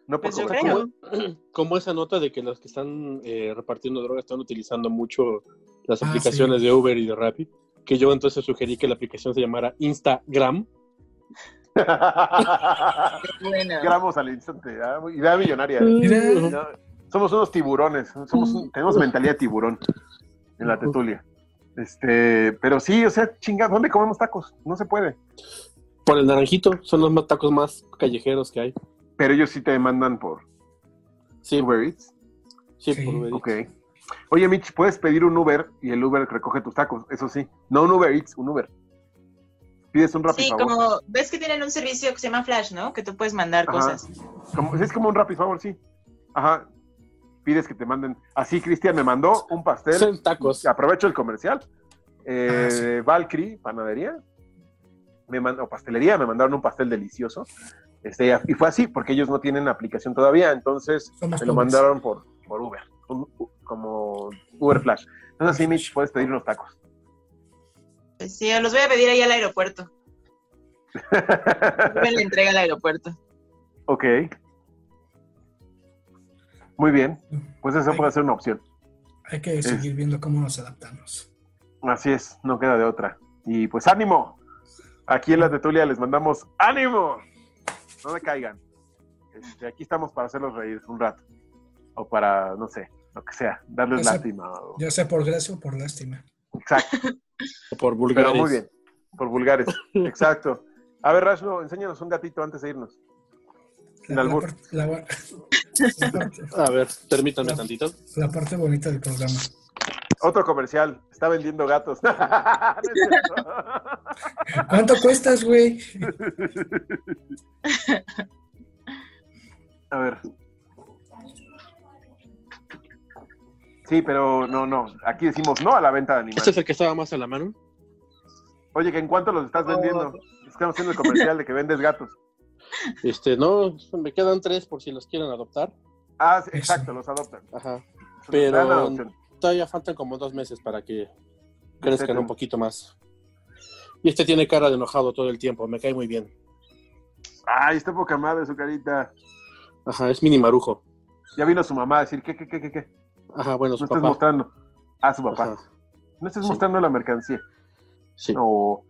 No por Pues yo comercial. creo. Como esa nota de que los que están eh, repartiendo droga están utilizando mucho las Ah, aplicaciones de Uber y de Rappi, que yo entonces sugerí que la aplicación se llamara Instagram. Gramos al instante. Idea millonaria. Mira. No, somos unos tiburones. Somos un- tenemos mentalidad de tiburón en la tetulia. Este, pero sí, o sea, chinga, ¿dónde comemos tacos? No se puede. Por el naranjito, son los más tacos más callejeros que hay. Pero ellos sí te mandan por Sí, Uber Eats. sí, Sí. por Uber Eats. Ok. Oye, Mitch, puedes pedir un Uber y el Uber recoge tus tacos, eso sí. No un Uber Eats, un Uber. Pides un Rappi sí, favor. como ves que tienen un servicio que se llama Flash, ¿no? Que tú puedes mandar Ajá. cosas. Como- es como un Rappi favor, sí. Ajá. Pides que te manden. Así, Cristian me mandó un pastel. Son tacos. Aprovecho el comercial. Eh, Ah, sí. Valkyrie, panadería. Me mandó, o pastelería, me mandaron un pastel delicioso. Este, y fue así, porque ellos no tienen aplicación todavía, entonces me lo mandaron por, por Uber, un- como Uber Flash. Entonces, sí, Mitch, puedes pedir unos tacos. Pues sí, los voy a pedir ahí al aeropuerto. Me la entrega al aeropuerto. ok. Muy bien, pues eso Ay. puede ser una opción. Hay que seguir viendo cómo nos adaptamos. Así es, no queda de otra. Y pues ánimo. Aquí en la Tetulia les mandamos ánimo. No me caigan. Este, aquí estamos para hacerlos reír un rato. O para, no sé, lo que sea, darles Ya lástima. o- Ya sea por gracia o por lástima. Exacto, Por vulgares. pero muy bien. Por vulgares. Exacto. A ver, Rashno, enséñanos un gatito antes de irnos. La, la albur. par- la- la parte, A ver, permítanme tantito. la parte bonita del programa. Otro comercial. Está vendiendo gatos. No es cierto. ¿Cuánto cuestas, güey? A ver. Sí, pero no, no. Aquí decimos no a la venta de animales. ¿Este es el que estaba más a la mano? Oye, que en cuánto los estás vendiendo. Estamos haciendo el comercial de que vendes gatos. Este, no, me quedan tres por si los quieren adoptar. Ah, sí, exacto, los adoptan. Ajá. Pero-. Todavía faltan como dos meses para que crezcan un poquito más. Y este tiene cara de enojado todo el tiempo, me cae muy bien. Ay, está poca madre su carita. Ajá, es mini marujo. Ya vino su mamá a decir, ¿qué, qué, qué, qué? qué? Ajá, bueno, No su estás papá. mostrando. Ah, su papá. Ajá, No estás Sí. mostrando la mercancía. sí. No.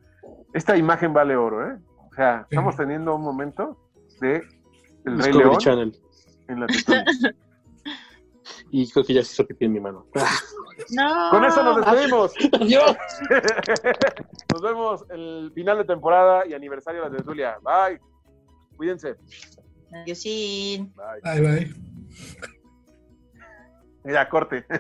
Esta imagen vale oro, ¿eh? O sea, estamos teniendo un momento de el Rey León Channel. en la. Y creo que ya se hizo pipí en mi mano. No. Con eso nos despedimos. Adiós. Nos vemos el final de temporada y aniversario de la tertulia. Bye. Cuídense. Adiosín. Bye. Bye, bye. Ya, corte.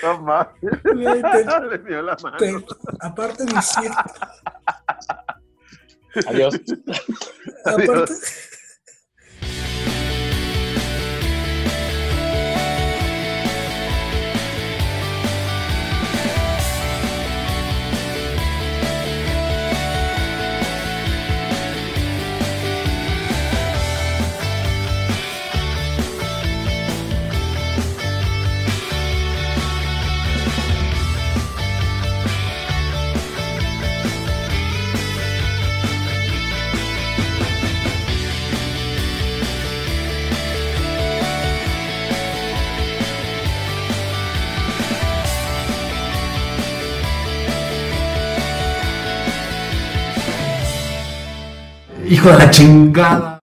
Toma. Güey, te- Le dio la mano. te- aparte de decir, Adiós. aparte, Hijo de la chingada.